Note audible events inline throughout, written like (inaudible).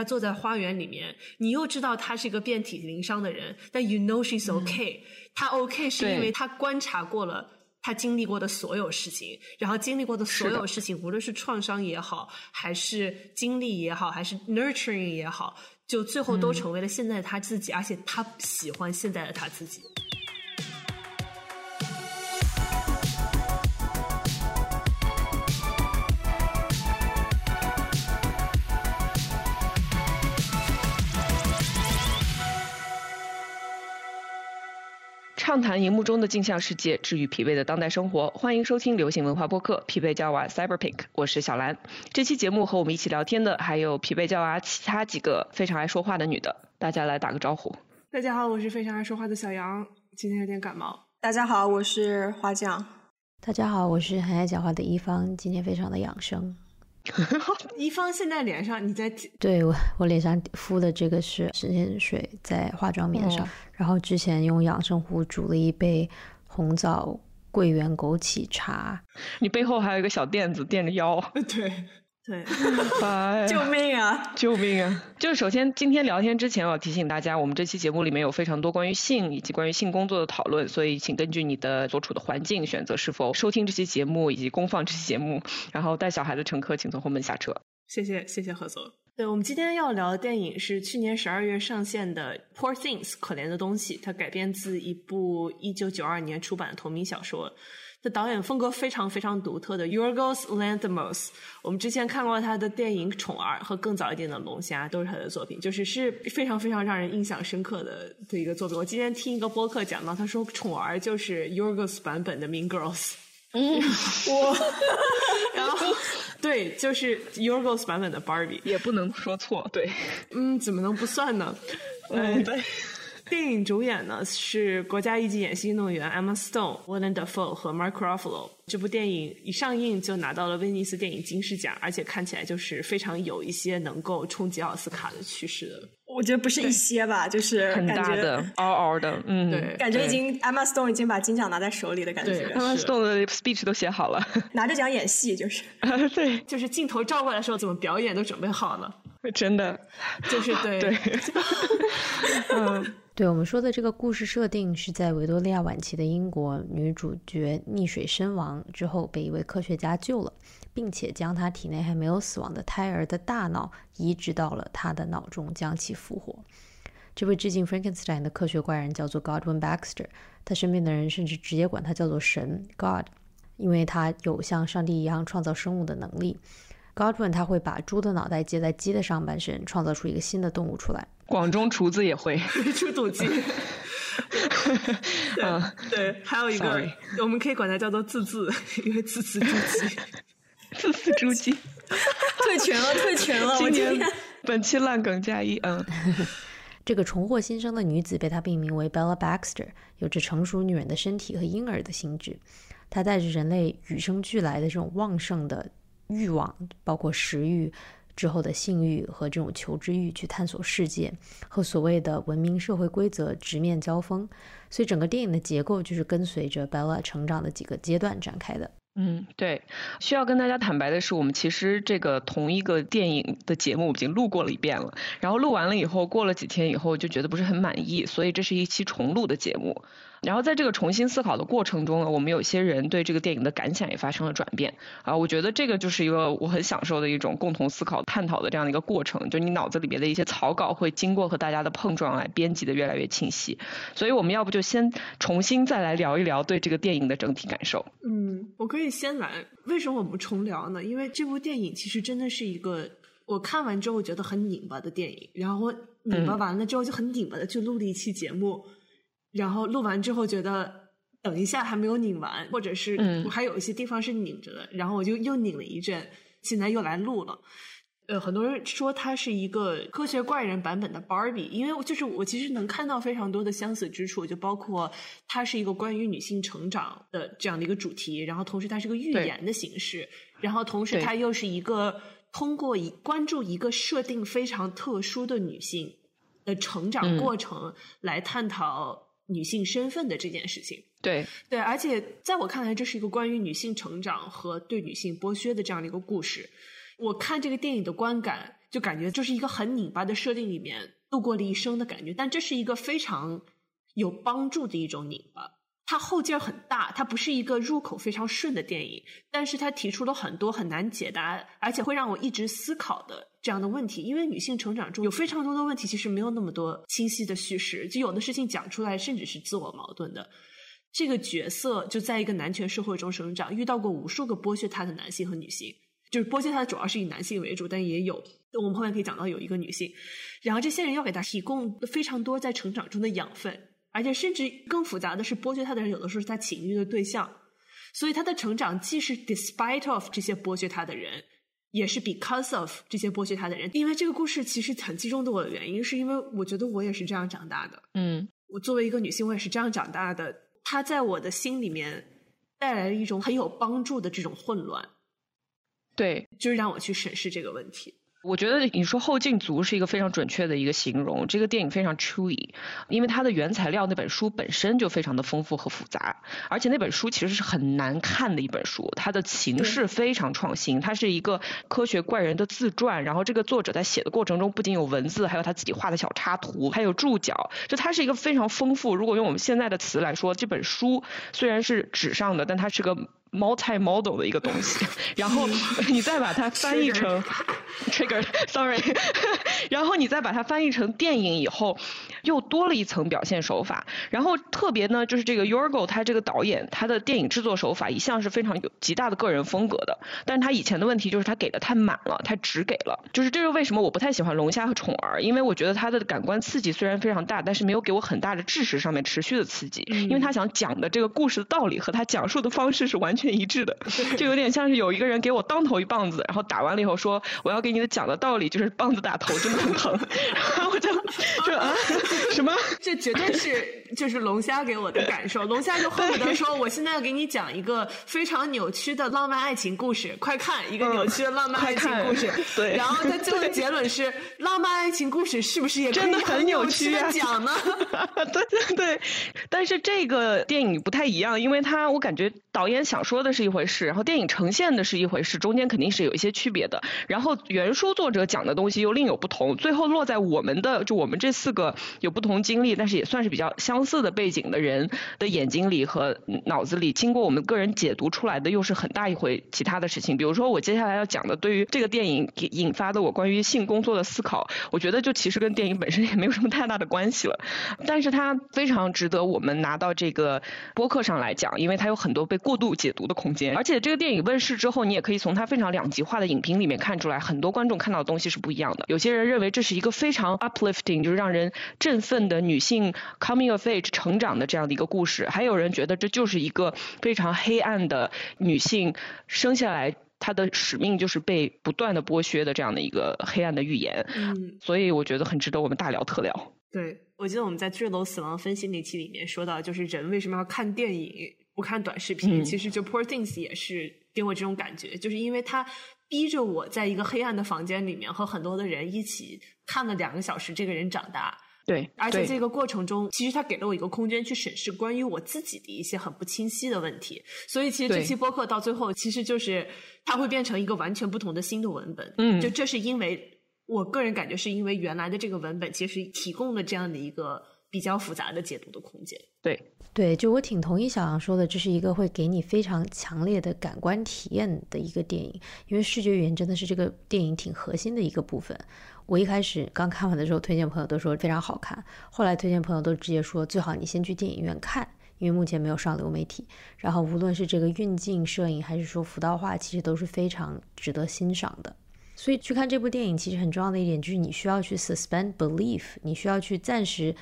他坐在花园里面，你又知道他是一个遍体鳞伤的人，但 you know she's okay，、他 OK 是因为他观察过了。他经历过的所有事情，然后经历过的所有事情，无论是创伤也好，还是经历也好，还是 nurturing 也好，就最后都成为了现在的他自己，而且他喜欢现在的他自己。畅谈荧幕中的镜像世界，治愈疲惫的当代生活。欢迎收听流行文化播客《疲惫娇娃 Cyberpink》，我是小兰。这期节目和我们一起聊天的还有疲惫娇娃其他几个非常爱说话的女的，大家来打个招呼。大家好，我是非常爱说话的小杨，今天有点感冒。大家好，我是花匠。大家好，我是很爱讲话的一方，今天非常的养生。(laughs) 一方现在脸上你在对我，我脸上敷的这个是神仙水在化妆棉上，哦。然后之前用养生壶煮了一杯红枣桂圆枸杞茶，你背后还有一个小垫子垫着腰，(laughs) 对对，救命啊！救命啊！就是首先，今天聊天之前，我要提醒大家，我们这期节目里面有非常多关于性以及关于性工作的讨论，所以请根据你的所处的环境选择是否收听这期节目以及公放这期节目。然后带小孩的乘客请从后门下车。谢谢谢谢何总。对我们今天要聊的电影是去年十二月上线的《Poor Things》可怜的东西，它改编自一部一九九二年出版的同名小说。的导演风格非常非常独特的 Yorgos Lanthimos，我们之前看过他的电影《宠儿》和更早一点的《龙虾》，都是他的作品，就是是非常非常让人印象深刻的的一个作品。我今天听一个播客讲到，他说《宠儿》就是 Yorgos 版本的《Mean Girls》。嗯，我，然后对，就是 Yorgos 版本的 Barbie。也不能说错，对，嗯，怎么能不算呢？嗯，对。电影主演呢是国家一级演戏运动员 Emma Stone、Willem Dafoe 和 Mark Ruffalo。这部电影一上映就拿到了威尼斯电影金狮奖，而且看起来就是非常有一些能够冲击奥斯卡的趋势的。我觉得不是一些吧，就是很大的、嗷嗷的，嗯，对。感觉已经 Emma Stone 已经把金奖拿在手里的感觉。对，Emma Stone 的 speech 都写好了，拿着奖演戏就是。(laughs) 对，就是镜头照过来的时候，怎么表演都准备好了。真的，就是对。(laughs) 对，(laughs) 嗯，对我们说的这个故事设定是在维多利亚晚期的英国，女主角溺水身亡之后被一位科学家救了，并且将她体内还没有死亡的胎儿的大脑移植到了她的脑中，将其复活。这位致敬 Frankenstein 的科学怪人叫做 Godwin Baxter，他身边的人甚至直接管他叫做神 God，因为他有像上帝一样创造生物的能力。Godwin 他会把猪的脑袋接在鸡的上半身，创造出一个新的动物出来。广中厨子也会，(laughs) 出土鸡。(laughs) 对、嗯对，还有一个 Sorry 我们可以管它叫做自字，因为自字猪鸡。(laughs) 自字猪鸡。退群了，退群了！我今天本期烂梗加一，嗯，这个重获新生的女子被他命名为 Bella Baxter，有着成熟女人的身体和婴儿的心智。她带着人类与生俱来的这种旺盛的欲望，包括食欲之后的性欲和这种求知欲，去探索世界，和所谓的文明社会规则直面交锋。所以整个电影的结构就是跟随着 Bella 成长的几个阶段展开的。嗯，对，需要跟大家坦白的是，我们其实这个同一个电影的节目已经录过了一遍了，然后录完了以后，过了几天以后就觉得不是很满意，所以这是一期重录的节目。然后在这个重新思考的过程中呢，我们有些人对这个电影的感想也发生了转变啊，我觉得这个就是一个我很享受的一种共同思考、探讨的这样的一个过程，就你脑子里边的一些草稿会经过和大家的碰撞来编辑的越来越清晰。所以我们要不就先重新再来聊一聊对这个电影的整体感受。嗯，我可以先来。为什么我们重聊呢？因为这部电影其实真的是一个我看完之后觉得很拧巴的电影，然后拧巴完了之后就很拧巴的去录了一期节目，然后录完之后觉得等一下还没有拧完，或者是还有一些地方是拧着的，然后我就又拧了一阵，现在又来录了。呃，很多人说它是一个科学怪人版本的 Barbie，因为就是我其实能看到非常多的相似之处，就包括它是一个关于女性成长的这样的一个主题，然后同时它是个寓言的形式，然后同时它又是一个通过一关注一个设定非常特殊的女性的成长嗯过程来探讨女性身份的这件事情。对，对，而且在我看来，这是一个关于女性成长和对女性剥削的这样的一个故事。我看这个电影的观感，就感觉这是一个很拧巴的设定里面度过了一生的感觉。但这是一个非常有帮助的一种拧巴。它后劲儿很大，它不是一个入口非常顺的电影，但是它提出了很多很难解答，而且会让我一直思考的这样的问题。因为女性成长中有非常多的问题，其实没有那么多清晰的叙事，就有的事情讲出来甚至是自我矛盾的。这个角色就在一个男权社会中生长，遇到过无数个剥削他的男性和女性，就是剥削他的主要是以男性为主，但也有我们后面可以讲到有一个女性，然后这些人要给他提供非常多在成长中的养分。而且甚至更复杂的是，剥削他的人有的时候是他情欲的对象，所以他的成长既是 despite of 这些剥削他的人，也是 because of 这些剥削他的人。因为这个故事其实很击中的我的原因，是因为我觉得我也是这样长大的。嗯，我作为一个女性，我也是这样长大的。他在我的心里面带来了一种很有帮助的这种混乱，对，就是让我去审视这个问题。我觉得你说后劲足是一个非常准确的一个形容。这个电影非常 chewy，因为它的原材料那本书本身就非常的丰富和复杂，而且那本书其实是很难看的一本书。它的形式非常创新，它是一个科学怪人的自传。然后这个作者在写的过程中，不仅有文字，还有他自己画的小插图，还有注脚。就它是一个非常丰富。如果用我们现在的词来说，这本书虽然是纸上的，但它是个。Multi-model 的一个东西，(laughs) 然后 (laughs) 你再把它翻译成 (laughs) trigger，sorry，然后你再把它翻译成电影以后，又多了一层表现手法。然后特别呢，就是这个 Yorgo 他这个导演，他的电影制作手法一向是非常有极大的个人风格的。但是他以前的问题就是他给的太满了，他只给了。就是这是为什么我不太喜欢龙虾和宠儿，因为我觉得他的感官刺激虽然非常大，但是没有给我很大的知识上面持续的刺激。因为他想讲的这个故事的道理和他讲述的方式是完全。全一致的，(laughs) 就有点像是有一个人给我当头一棒子，然后打完了以后说我要给你的讲的道理就是棒子打头真的很疼，(laughs) 然后我就说啊什么？这绝对是 (laughs) 就是龙虾给我的感受，龙虾就恨不得说我现在要给你讲一个非常扭曲的浪漫爱情故事，快看一个扭曲的浪漫爱情故事，对，然后他最后的结论是浪漫爱情故事是不是也真的很扭曲的讲呢？对对对，但是这个电影不太一样，因为他我感觉导演想。说的是一回事，然后电影呈现的是一回事，中间肯定是有一些区别的。然后原书作者讲的东西又另有不同，最后落在我们的就我们这四个有不同经历，但是也算是比较相似的背景的人的眼睛里和脑子里，经过我们个人解读出来的又是很大一回其他的事情。比如说我接下来要讲的，对于这个电影引发的我关于性工作的思考，我觉得就其实跟电影本身也没有什么太大的关系了。但是它非常值得我们拿到这个播客上来讲，因为它有很多被过度解读。读的空间，而且这个电影问世之后，你也可以从它非常两极化的影评里面看出来，很多观众看到的东西是不一样的。有些人认为这是一个非常 uplifting，就是让人振奋的女性 coming of age 成长的这样的一个故事，还有人觉得这就是一个非常黑暗的女性生下来她的使命就是被不断的剥削的这样的一个黑暗的预言。嗯，所以我觉得很值得我们大聊特聊。对，我记得我们在《坠楼死亡分析》那期里面说到，就是人为什么要看电影？不看短视频，其实就 Poor Things 也是给我这种感觉，就是因为他逼着我在一个黑暗的房间里面和很多的人一起看了两个小时，这个人长大。对，而且这个过程中，其实他给了我一个空间去审视关于我自己的一些很不清晰的问题。所以，其实这期播客到最后，其实就是它会变成一个完全不同的新的文本。嗯，就这是因为我个人感觉，是因为原来的这个文本其实提供了这样的一个比较复杂的解读的空间。对。对，就我挺同意小杨说的，这是一个会给你非常强烈的感官体验的一个电影，因为视觉语言真的是这个电影挺核心的一个部分。我一开始刚看完的时候，推荐朋友都说非常好看，后来推荐朋友都直接说最好你先去电影院看，因为目前没有上流媒体。然后无论是这个运镜、摄影，还是说服道化，其实都是非常值得欣赏的。所以去看这部电影，其实很重要的一点就是你需要去 suspend belief，你需要去暂时。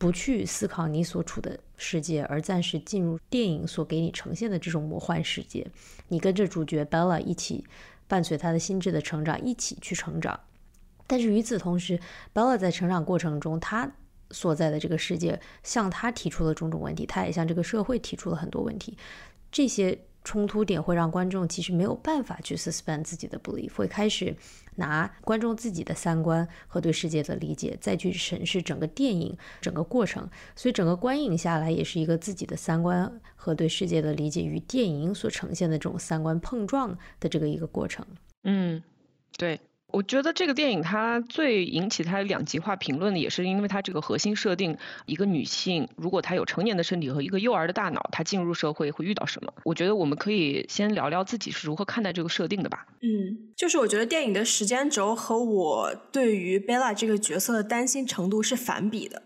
不去思考你所处的世界，而暂时进入电影所给你呈现的这种魔幻世界。你跟着主角 Bella 一起，伴随他的心智的成长，一起去成长。但是与此同时，Bella 在成长过程中，他所在的这个世界向他提出了种种问题，他也向这个社会提出了很多问题。这些。冲突点会让观众其实没有办法去 suspend 自己的 belief，会开始拿观众自己的三观和对世界的理解再去审视整个电影整个过程，所以整个观影下来也是一个自己的三观和对世界的理解与电影所呈现的这种三观碰撞的这个一个过程。嗯，对。我觉得这个电影它最引起它两极化评论的，也是因为它这个核心设定，一个女性如果她有成年的身体和一个幼儿的大脑，她进入社会会遇到什么？我觉得我们可以先聊聊自己是如何看待这个设定的吧。嗯，就是我觉得电影的时间轴和我对于贝拉这个角色的担心程度是反比的。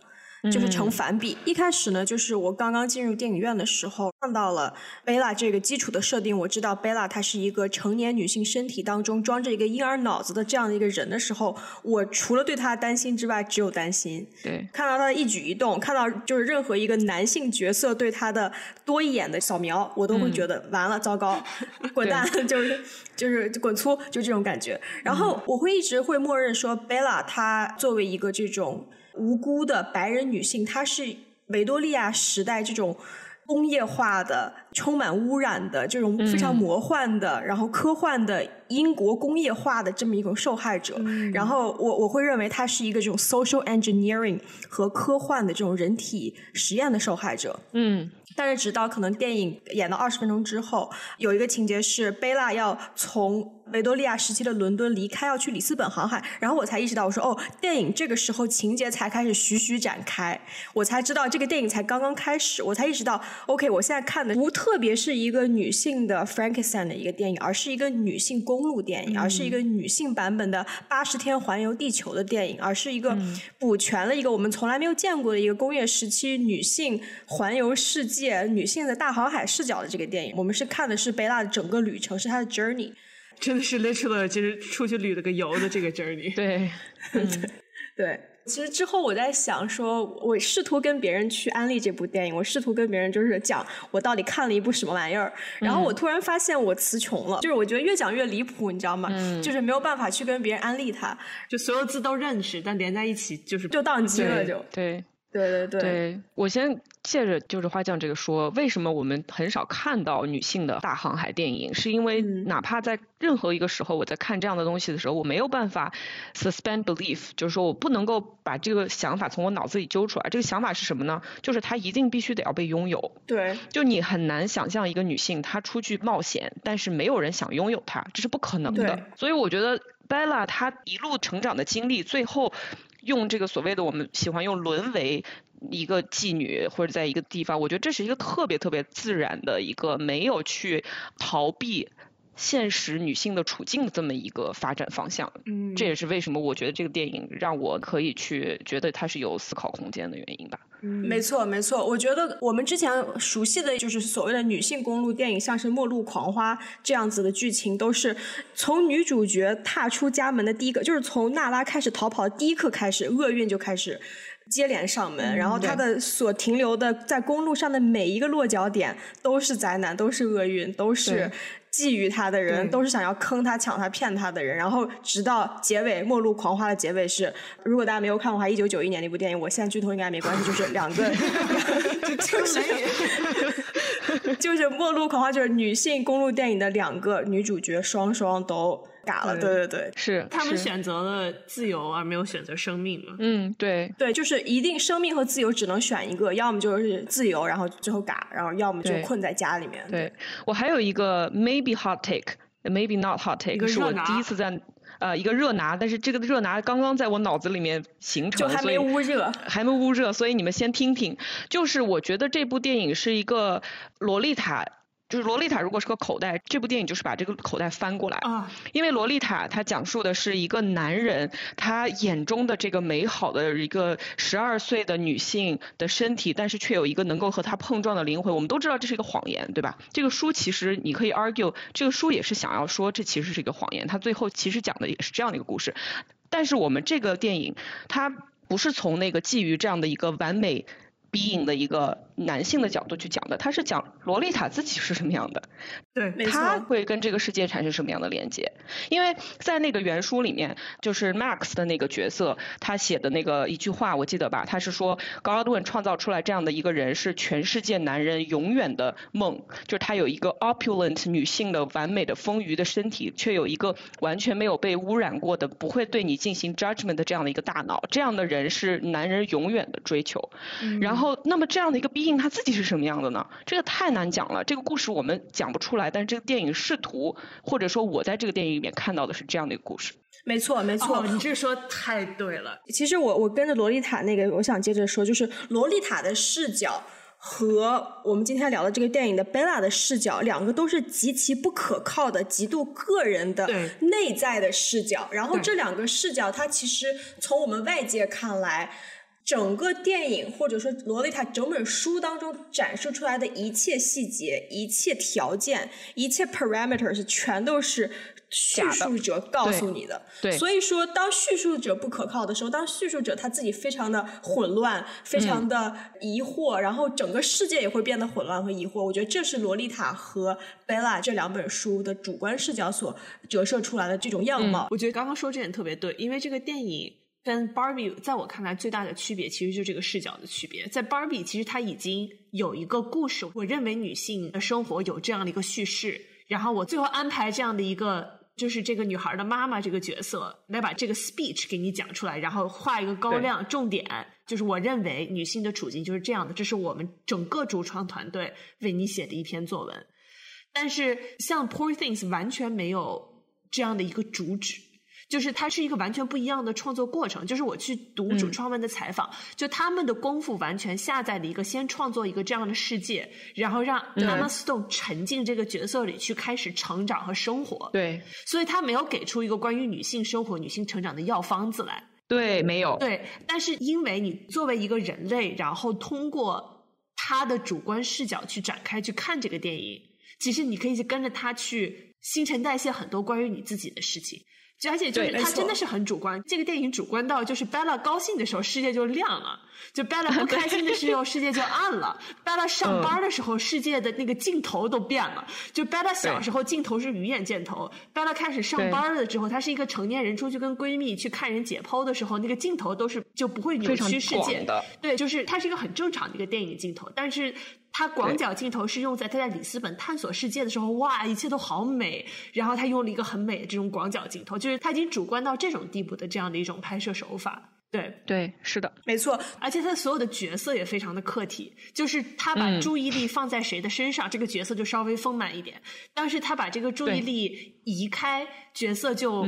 就是成反比。一开始呢，就是我刚刚进入电影院的时候，看到了贝拉这个基础的设定。我知道贝拉她是一个成年女性身体当中装着一个婴儿脑子的这样的一个人的时候，我除了对她的担心之外，只有担心。对，看到她的一举一动，看到就是任何一个男性角色对她的多一眼的扫描，我都会觉得完了，糟糕，(laughs) 滚蛋，就是就是滚粗，就这种感觉。然后我会一直会默认说，贝拉她作为一个这种。无辜的白人女性，她是维多利亚时代这种工业化的、充满污染的、这种非常魔幻的、然后科幻的英国工业化的这么一种受害者。然后我我会认为她是一个这种 social engineering 和科幻的这种人体实验的受害者。嗯。但是直到可能电影演到二十分钟之后，有一个情节是贝拉要从维多利亚时期的伦敦离开，要去里斯本航海，然后我才意识到，我说哦，电影这个时候情节才开始徐徐展开，我才知道这个电影才刚刚开始，我才意识到，OK，我现在看的不特别是一个女性的 Frankenstein 的一个电影，而是一个女性公路电影，而是一个女性版本的八十天环游地球的电影，而是一个补全了一个我们从来没有见过的一个工业时期女性环游世界。女性的大航海视角的这个电影，我们是看的是贝拉的整个旅程，是她的 journey，真的是 literally 就是出去旅了个游的这个 journey。对，(laughs) 对。其实之后我在想，说我试图跟别人去安利这部电影，我试图跟别人就是讲我到底看了一部什么玩意儿，然后我突然发现我词穷了，就是我觉得越讲越离谱，你知道吗？就是没有办法去跟别人安利它，就所有字都认识，但连在一起就是就宕机了，就对。对对对，对我先借着就是花匠这个说，为什么我们很少看到女性的大航海电影？是因为哪怕在任何一个时候，我在看这样的东西的时候，我没有办法 suspend belief，就是说我不能够把这个想法从我脑子里揪出来。这个想法是什么呢？就是她一定必须得要被拥有。对，就你很难想象一个女性她出去冒险，但是没有人想拥有她，这是不可能的。所以我觉得 Bella 她一路成长的经历，最后。用这个所谓的我们喜欢用沦为一个妓女或者在一个地方，我觉得这是一个特别特别自然的一个没有去逃避现实女性的处境的这么一个发展方向。嗯，这也是为什么我觉得这个电影让我可以去觉得它是有思考空间的原因吧。没错，没错。我觉得我们之前熟悉的就是所谓的女性公路电影，像是《末路狂花》这样子的剧情，都是从女主角踏出家门的第一个，就是从娜拉开始逃跑的第一刻开始，厄运就开始接连上门，然后他的所停留的在公路上的每一个落脚点都是灾难，都是厄运，都是。觊觎他的人都是想要坑他、抢他、骗他的人，然后直到结尾《末路狂花》的结尾是，如果大家没有看过的话，一九九一年那部电影，我现在剧透应该没关系，就是两个，(laughs) 就是就是《末路狂花》就是女性公路电影的两个女主角双双都。嘎了，对对对，是他们选择了自由而没有选择生命嘛？嗯，对对，就是一定生命和自由只能选一个，要么就是自由，然后最后嘎，然后要么就困在家里面。对我还有一个 maybe hot take，maybe not hot take，是我第一次在呃一个热拿，但是这个热拿刚刚在我脑子里面形成，就还没捂热，还没捂热，所以你们先听听。就是我觉得这部电影是一个洛丽塔。就是洛丽塔如果是个口袋，这部电影就是把这个口袋翻过来。啊，因为洛丽塔它讲述的是一个男人他眼中的这个美好的一个十二岁的女性的身体，但是却有一个能够和他碰撞的灵魂。我们都知道这是一个谎言，对吧？这个书其实你可以 argue，这个书也是想要说这其实是一个谎言。他最后其实讲的也是这样的一个故事，但是我们这个电影它不是从那个基于这样的一个完美。逼影的一个男性的角度去讲的，他是讲洛丽塔自己是什么样的，对，他会跟这个世界产生什么样的连接？因为在那个原书里面，就是 Max 的那个角色，他写的那个一句话，我记得吧？他是说，Godwin 创造出来这样的一个人，是全世界男人永远的梦，就是他有一个 opulent 女性的完美的丰腴的身体，却有一个完全没有被污染过的，不会对你进行 judgment 的这样的一个大脑，这样的人是男人永远的追求，然后。那么这样的一个 being 应他自己是什么样的呢？这个太难讲了，这个故事我们讲不出来。但是这个电影试图，或者说我在这个电影里面看到的是这样的一个故事。没错，没错，你这说太对了。其实我我跟着洛丽塔那个，我想接着说，就是洛丽塔的视角和我们今天聊的这个电影的贝拉的视角，两个都是极其不可靠的、极度个人的内在的视角。然后这两个视角，它其实从我们外界看来。整个电影或者说《洛丽塔》整本书当中展示出来的一切细节、一切条件、一切 parameters，全都是叙述者告诉你的。对，所以说，当叙述者不可靠的时候，当叙述者他自己非常的混乱、非常的疑惑，然后整个世界也会变得混乱和疑惑。我觉得这是《洛丽塔》和《贝拉》这两本书的主观视角所折射出来的这种样貌。我觉得刚刚说这点特别对，因为这个电影。跟 Barbie 在我看来最大的区别，其实就这个视角的区别。在 Barbie，其实它已经有一个故事，我认为女性的生活有这样的一个叙事，然后我最后安排这样的一个，就是这个女孩的妈妈这个角色来把这个 speech 给你讲出来，然后画一个高亮，重点就是我认为女性的处境就是这样的，这是我们整个主创团队为你写的一篇作文。但是像 Poor Things 完全没有这样的一个主旨。就是它是一个完全不一样的创作过程。就是我去读主创们的采访，就他们的功夫完全下在了一个先创作一个这样的世界，然后让 Emma Stone 沉浸这个角色里去开始成长和生活。对，所以他没有给出一个关于女性生活、女性成长的药方子来。对，没有。对，但是因为你作为一个人类，然后通过他的主观视角去展开去看这个电影，其实你可以去跟着他去新陈代谢很多关于你自己的事情。而且就是他真的是很主观，这个电影主观到就是 Bella 高兴的时候世界就亮了，就 Bella 不 (laughs) 开心的时候世界就暗了。Bella 上班的时候世界的那个镜头都变了，就 Bella 小时候镜头是鱼眼镜头，Bella 开始上班了之后，她是一个成年人出去跟闺蜜去看人解剖的时候，那个镜头都是就不会扭曲世界的。对，就是它是一个很正常的一个电影镜头，但是。他广角镜头是用在他在里斯本探索世界的时候，哇，一切都好美。然后他用了一个很美的这种广角镜头，就是他已经主观到这种地步的这样的一种拍摄手法。对。对，是的，没错。而且他所有的角色也非常的客体，就是他把注意力放在谁的身上，这个角色就稍微丰满一点；但是他把这个注意力移开，角色就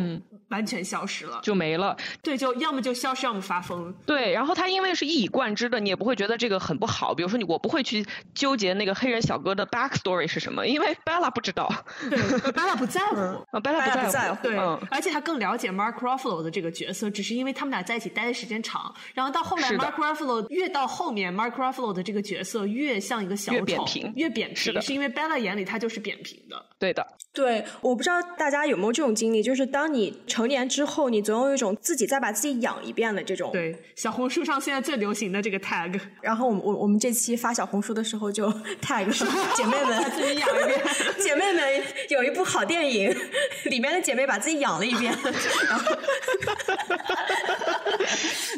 完全消失了，就没了。对，就要么就消失，要么发疯。对，然后他因为是一以贯之的，你也不会觉得这个很不好。比如说你，我不会去纠结那个黑人小哥的 back story 是什么，因为 Bella 不知道，对，Bella 不在乎，(laughs) 啊，Bella 不在乎，对，而且他更了解 Mark Ruffalo 的这个角色，只是因为他们俩在一起待的。时间长，然后到后来，Mark Ruffalo 越到后面，Mark Ruffalo 的这个角色越像一个小丑，越扁平，越扁平，是的，是因为 Bella 眼里他就是扁平的，对的，对，我不知道大家有没有这种经历，就是当你成年之后，你总有一种自己再把自己养一遍的这种，对，小红书上现在最流行的这个 tag，(laughs) 然后我们我我们这期发小红书的时候就 (laughs) tag 姐妹们自己养一遍，(laughs) 姐妹们有一部好电影，里面的姐妹把自己养了一遍，然后。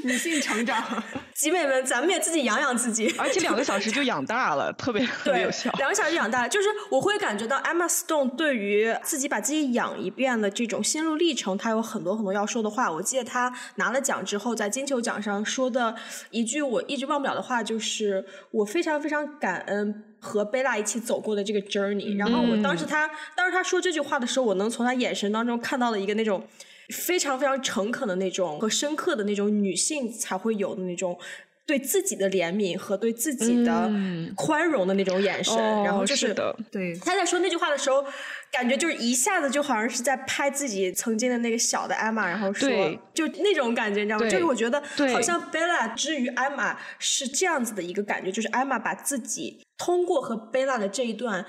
女性成长，集美们，咱们也自己养养自己，而且两个小时就养大了，特别特别有效。两个小时养大，就是我会感觉到 Emma Stone 对于自己把自己养一遍的这种心路历程，他有很多很多要说的话。我记得他拿了奖之后，在金球奖上说的一句我一直忘不了的话，就是我非常非常感恩和贝拉一起走过的这个 journey。然后我当时他当时他说这句话的时候，我能从他眼神当中看到了一个那种。非常非常诚恳的那种和深刻的那种女性才会有的那种对自己的怜悯和对自己的宽容的那种眼神，然后就是对他在说那句话的时候，感觉就是一下子就好像是在拍自己曾经的那个小的艾玛，然后说就那种感觉，你知道吗？就是我觉得好像贝拉之于艾玛是这样子的一个感觉，就是艾玛把自己通过和贝拉的这一段。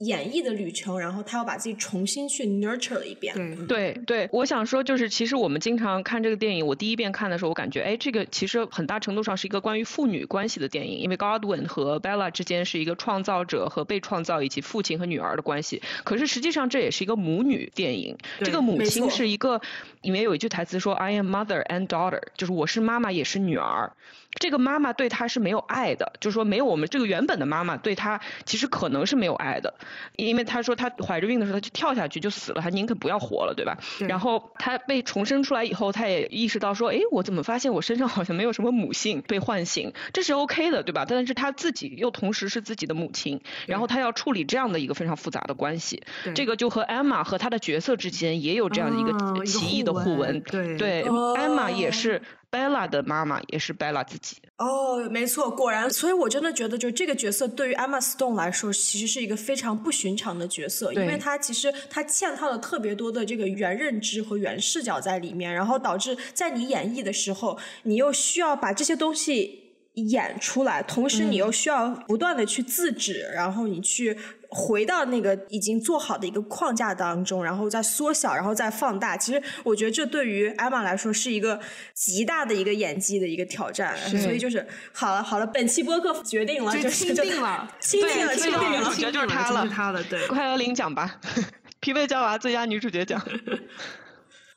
演绎的旅程，然后他要把自己重新去 nurture 了一遍。对对对，我想说就是，其实我们经常看这个电影，我第一遍看的时候，我感觉，哎，这个其实很大程度上是一个关于父女关系的电影，因为 Godwin 和 Bella 之间是一个创造者和被创造，以及父亲和女儿的关系。可是实际上这也是一个母女电影，这个母亲是一个，里面有一句台词说，I am mother and daughter，就是我是妈妈也是女儿。这个妈妈对他是没有爱的，就是说没有我们这个原本的妈妈对他其实可能是没有爱的。因为他说他怀着孕的时候他就跳下去就死了，他宁可不要活了，对吧？然后他被重生出来以后，他也意识到说，哎，我怎么发现我身上好像没有什么母性被唤醒？这是 OK 的，对吧？但是他自己又同时是自己的母亲，然后他要处理这样的一个非常复杂的关系，这个就和艾玛和他的角色之间也有这样的一个奇异的互文，对对，艾玛也是。Bella 的妈妈也是 Bella 自己。哦，没错，果然，所以我真的觉得，就这个角色对于 Emma Stone 来说，其实是一个非常不寻常的角色，因为他其实他嵌套了特别多的这个原认知和原视角在里面，然后导致在你演绎的时候，你又需要把这些东西。演出来，同时你又需要不断的去自指，然后你去回到那个已经做好的一个框架当中，然后再缩小，然后再放大。其实我觉得这对于艾玛来说是一个极大的一个演技的一个挑战。所以就是好了好了，本期播客决定了，就钦定了，(laughs) 钦定了，钦定了，我觉得就是他了，对，快来领奖吧，(laughs) 疲惫娇娃最佳女主角奖。(laughs)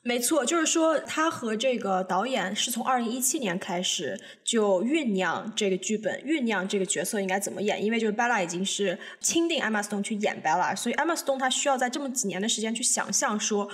没错，就是说他和这个导演是从二零一七年开始就酝酿这个剧本，酝酿这个角色应该怎么演。因为就是 Bella 已经是钦定 Emma Stone 去演 Bella，所以 Emma Stone 他需要在这么几年的时间去想象说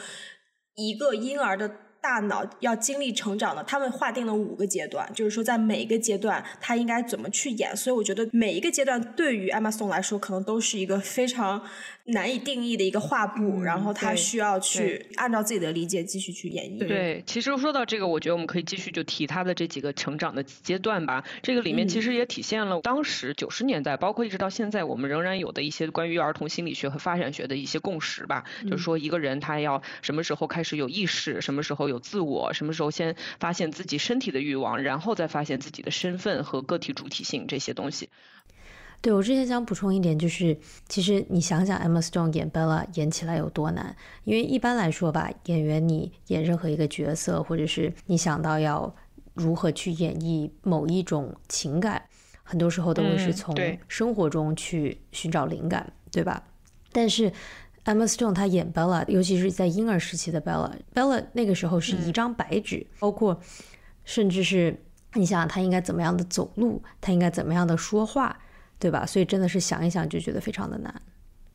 一个婴儿的。大脑要经历成长的，他们划定了五个阶段，就是说在每一个阶段他应该怎么去演。所以我觉得每一个阶段对于 Emma Stone 来说，可能都是一个非常难以定义的一个画布，然后他需要去按照自己的理解继续去演绎。对，其实说到这个，我觉得我们可以继续就提他的这几个成长的阶段吧。这个里面其实也体现了当时九十年代，包括一直到现在，我们仍然有的一些关于儿童心理学和发展学的一些共识吧。就是说，一个人他要什么时候开始有意识，什么时候有。自我什么时候先发现自己身体的欲望，然后再发现自己的身份和个体主体性这些东西。对我之前想补充一点，就是其实你想想，Emma Stone 演 Bella 演起来有多难？因为一般来说吧，演员你演任何一个角色，或者是你想到要如何去演绎某一种情感，很多时候都会是从生活中去寻找灵感，对吧？但是 Emma Stone 她演 Bella，尤其是在婴儿时期的 Bella，Bella 那个时候是一张白纸，包括甚至是你想想她应该怎么样的走路，她应该怎么样的说话，对吧？所以真的是想一想就觉得非常的难。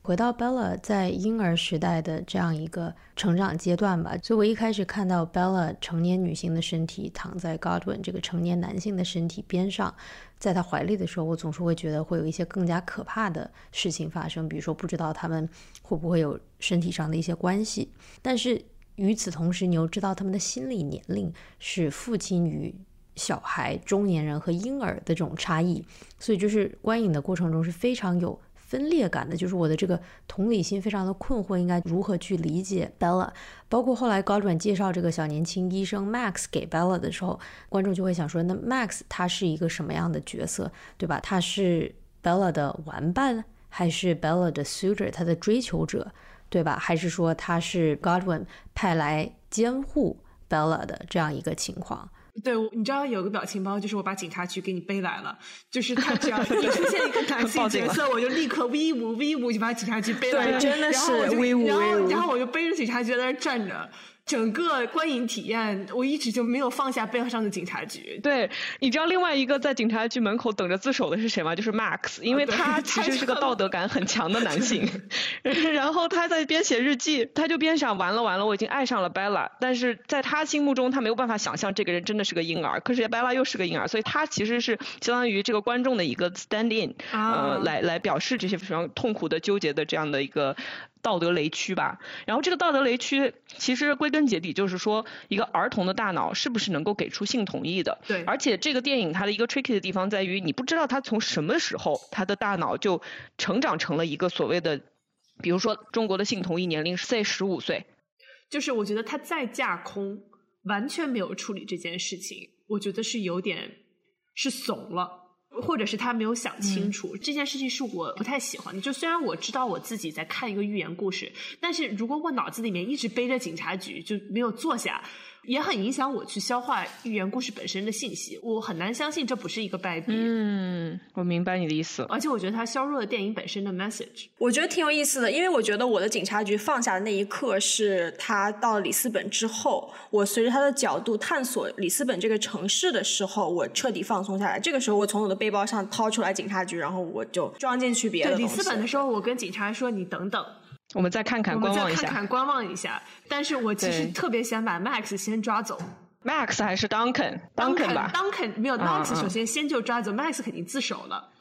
回到 Bella 在婴儿时代的这样一个成长阶段吧，所以我一开始看到 Bella 成年女性的身体躺在 Godwin 这个成年男性的身体边上。在他怀里的时候，我总是会觉得会有一些更加可怕的事情发生，比如说不知道他们会不会有身体上的一些关系。但是与此同时，你又知道他们的心理年龄是父亲与小孩、中年人和婴儿的这种差异，所以就是观影的过程中是非常有。分裂感的，就是我的这个同理心非常的困惑，应该如何去理解 Bella？包括后来高转介绍这个小年轻医生 Max 给 Bella 的时候，观众就会想说，那 Max 他是一个什么样的角色，对吧？他是 Bella 的玩伴，还是 Bella 的 suitor，他的追求者，对吧？还是说他是 Godwin 派来监护 Bella 的这样一个情况？对，你知道有个表情包，就是我把警察局给你背来了，就是他只要 (laughs) 一出现一个男性角色，我就立刻威武威武就把警察局背来了，真的是威武然后然后我就背着警察局在那站着。整个观影体验，我一直就没有放下背上的警察局。对，你知道另外一个在警察局门口等着自首的是谁吗？就是 Max，因为他 (laughs) 其实是个道德感很强的男性。(laughs) (laughs) 然后他在边写日记，他就边想：完了完了，我已经爱上了 Bella，但是在他心目中，他没有办法想象这个人真的是个婴儿。可是 Bella 又是个婴儿，所以他其实是相当于这个观众的一个 stand in，呃，来来表示这些非常痛苦的、纠结的这样的一个。道德雷区吧，然后这个道德雷区其实归根结底就是说，一个儿童的大脑是不是能够给出性同意的？对。而且这个电影它的一个 tricky 的地方在于，你不知道他从什么时候他的大脑就成长成了一个所谓的，比如说中国的性同意年龄是在十五岁。就是我觉得他再架空，完全没有处理这件事情，我觉得是有点是怂了。或者是他没有想清楚这件事情是我不太喜欢的。就虽然我知道我自己在看一个寓言故事，但是如果我脑子里面一直背着警察局就没有坐下，也很影响我去消化寓言故事本身的信息。我很难相信这不是一个败笔。嗯，我明白你的意思。而且我觉得它削弱了电影本身的 message。我觉得挺有意思的，因为我觉得我的警察局放下的那一刻是他到里斯本之后，我随着他的角度探索里斯本这个城市的时候，我彻底放松下来。这个时候，我从我的背包上掏出来警察局，然后我就装进去别的里斯本的时候，我跟警察说：“你等等。”我们再看看，观望一下。看看，观望一下。但是我其实特别想把 Max 先抓走。Max 还是 Duncan？Duncan 吧。Duncan 没有 Max，首先先就抓走，Max 肯定自首了。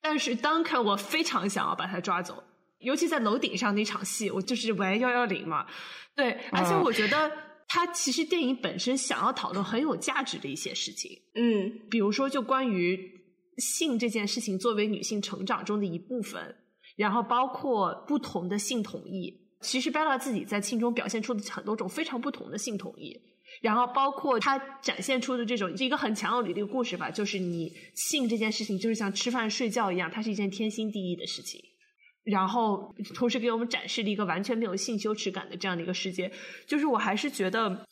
但是 Duncan 我非常想要把他抓走，尤其在楼顶上那场戏，我就是玩幺幺零嘛。对，而且我觉得他其实电影本身想要讨论很有价值的一些事情。嗯，比如说就关于性这件事情作为女性成长中的一部分。然后包括不同的性同意，其实 Bella 自己在信中表现出的很多种非常不同的性同意，然后包括她展现出的这种一个很强有力的一个故事吧，就是你性这件事情就是像吃饭睡觉一样，它是一件天经地义的事情，然后同时给我们展示了一个完全没有性羞耻感的这样的一个世界，就是我还是觉得，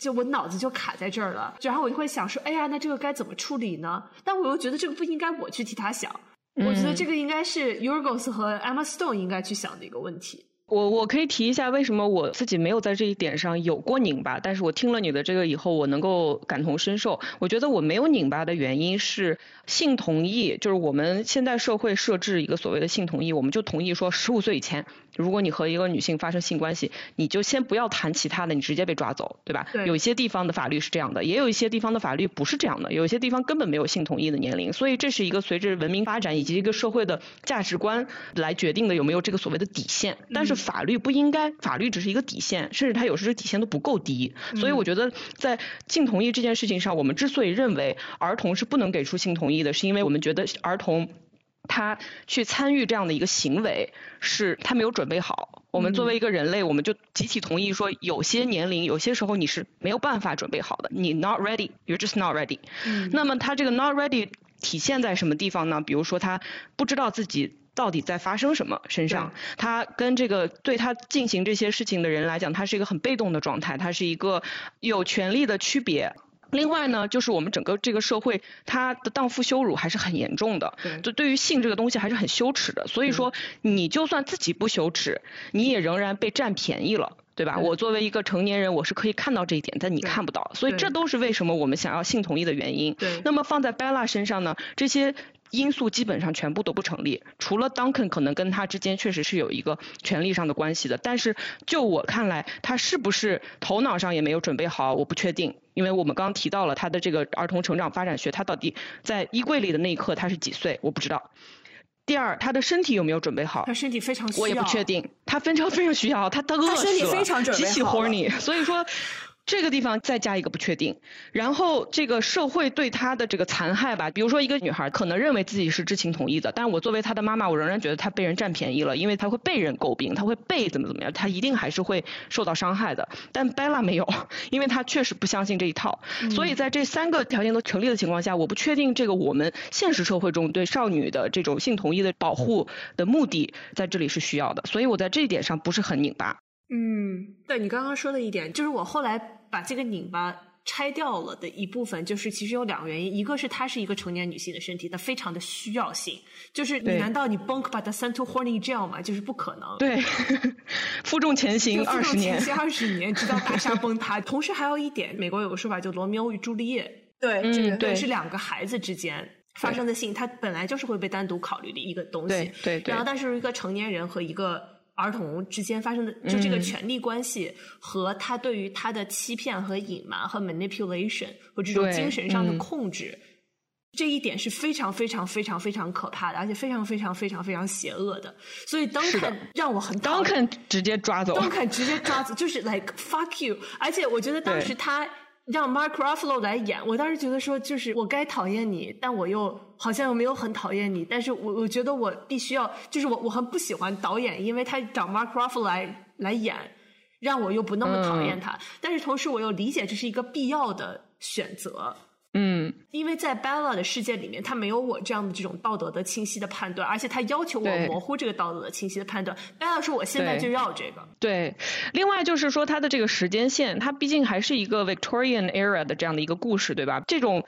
就我脑子就卡在这儿了，然后我就会想说，哎呀，那这个该怎么处理呢？但我又觉得这个不应该我去替他想。我觉得这个应该是 Yorgos 和 Emma Stone 应该去想的一个问题。我我可以提一下为什么我自己没有在这一点上有过拧巴，但是我听了你的这个以后，我能够感同身受。我觉得我没有拧巴的原因是性同意，就是我们现在社会设置一个所谓的性同意，我们就同意说十五岁以前。如果你和一个女性发生性关系，你就先不要谈其他的，你直接被抓走，对吧？对。有一些地方的法律是这样的，也有一些地方的法律不是这样的，有一些地方根本没有性同意的年龄，所以这是一个随着文明发展以及一个社会的价值观来决定的有没有这个所谓的底线。但是法律不应该，法律只是一个底线，甚至它有时底线都不够低。所以我觉得在性同意这件事情上，我们之所以认为儿童是不能给出性同意的，是因为我们觉得儿童。他去参与这样的一个行为，是他没有准备好。我们作为一个人类，我们就集体同意说，有些年龄，有些时候你是没有办法准备好的。你 not ready，you're just not ready。那么他这个 not ready 体现在什么地方呢？比如说他不知道自己到底在发生什么身上，他跟这个对他进行这些事情的人来讲，他是一个很被动的状态，他是一个有权利的区别。另外呢，就是我们整个这个社会，他的荡妇羞辱还是很严重的，就对于性这个东西还是很羞耻的。所以说，你就算自己不羞耻，你也仍然被占便宜了，对吧？我作为一个成年人，我是可以看到这一点，但你看不到，所以这都是为什么我们想要性同意的原因。那么放在 Bella 身上呢，这些。因素基本上全部都不成立，除了 Duncan 可能跟他之间确实是有一个权利上的关系的，但是就我看来，他是不是头脑上也没有准备好，我不确定，因为我们刚刚提到了他的这个儿童成长发展学，他到底在衣柜里的那一刻他是几岁，我不知道。第二，他的身体有没有准备好？他身体非常需要，我也不确定，他非常非常需要，他他饿死了，极其 horny，所以说。这个地方再加一个不确定，然后这个社会对她的这个残害吧，比如说一个女孩可能认为自己是知情同意的，但是我作为她的妈妈，我仍然觉得她被人占便宜了，因为她会被人诟病，她会被怎么怎么样，她一定还是会受到伤害的。但 Bella 没有，因为她确实不相信这一套，所以在这三个条件都成立的情况下，我不确定这个我们现实社会中对少女的这种性同意的保护的目的在这里是需要的，所以我在这一点上不是很拧巴。嗯，对你刚刚说的一点，就是我后来把这个拧巴拆掉了的一部分，就是其实有两个原因，一个是她是一个成年女性的身体，她非常的需要性，就是你难道你 bunk 把她 send to horny jail 吗？就是不可能。对，负重前行二十年，二十年直到大厦崩塌。同时还有一点，美国有个说法叫罗密欧与朱丽叶，对，这个对是两个孩子之间发生的性，它本来就是会被单独考虑的一个东西。对对。然后，但是一个成年人和一个。儿童之间发生的就这个权力关系和他对于他的欺骗和隐瞒和 manipulation 和这种精神上的控制，这一点是非常非常非常非常可怕的，而且非常非常非常非常邪恶的。所以 Duncan 让我很 Duncan 直接抓走，Duncan 直接抓走，就是 like fuck you。而且我觉得当时他。让 Mark Ruffalo 来演，我当时觉得说，就是我该讨厌你，但我又好像又没有很讨厌你，但是我我觉得我必须要，就是我我很不喜欢导演，因为他找 Mark Ruffalo 来来演，让我又不那么讨厌他，但是同时我又理解这是一个必要的选择，嗯，因为在 Bella 的世界里面，他没有我这样的这种道德的清晰的判断，而且他要求我模糊这个道德的清晰的判断。Bella 说：“我现在就要这个。”对，另外就是说他的这个时间线，它毕竟还是一个 Victorian era 的这样的一个故事，对吧？这种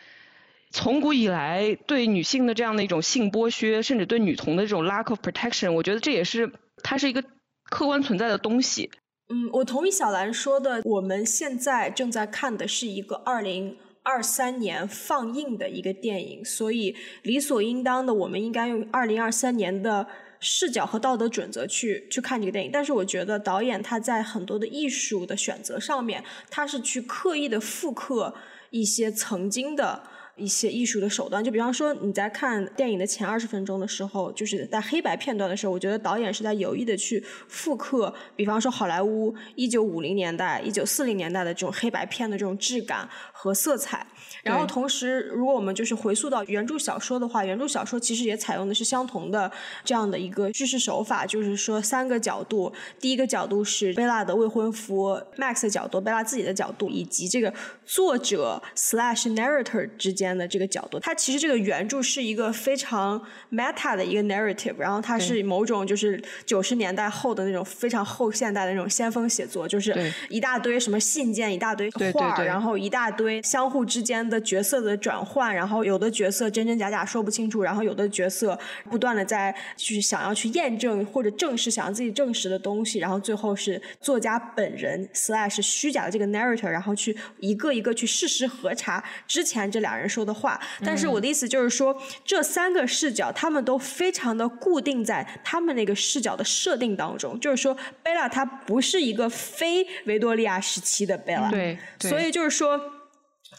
从古以来对女性的这样的一种性剥削，甚至对女童的这种 lack of protection，我觉得这也是它是一个客观存在的东西。嗯，我同意小兰说的，我们现在正在看的是一个二零。二三年放映的一个电影，所以理所应当的，我们应该用二零二三年的视角和道德准则去去看这个电影。但是，我觉得导演他在很多的艺术的选择上面，他是去刻意的复刻一些曾经的。一些艺术的手段，就比方说你在看电影的前二十分钟的时候，就是在黑白片段的时候，我觉得导演是在有意的去复刻，比方说好莱坞一九五零年代、一九四零年代的这种黑白片的这种质感和色彩。然后同时，如果我们就是回溯到原著小说的话，原著小说其实也采用的是相同的这样的一个叙事手法，就是说三个角度，第一个角度是贝拉的未婚夫 Max 的角度，贝拉自己的角度，以及这个作者 slash narrator 之间的这个角度。它其实这个原著是一个非常 meta 的一个 narrative，然后它是某种就是九十年代后的那种非常后现代的那种先锋写作，就是一大堆什么信件，一大堆画，然后一大堆相互之间的。的角色的转换，然后有的角色真真假假说不清楚，然后有的角色不断的在去想要去验证或者证实想要自己证实的东西，然后最后是作家本人 slash 虚假的这个 narrator，然后去一个一个去事实核查之前这俩人说的话。但是我的意思就是说，这三个视角他们都非常的固定在他们那个视角的设定当中，就是说贝拉她不是一个非维多利亚时期的贝拉，对，所以就是说。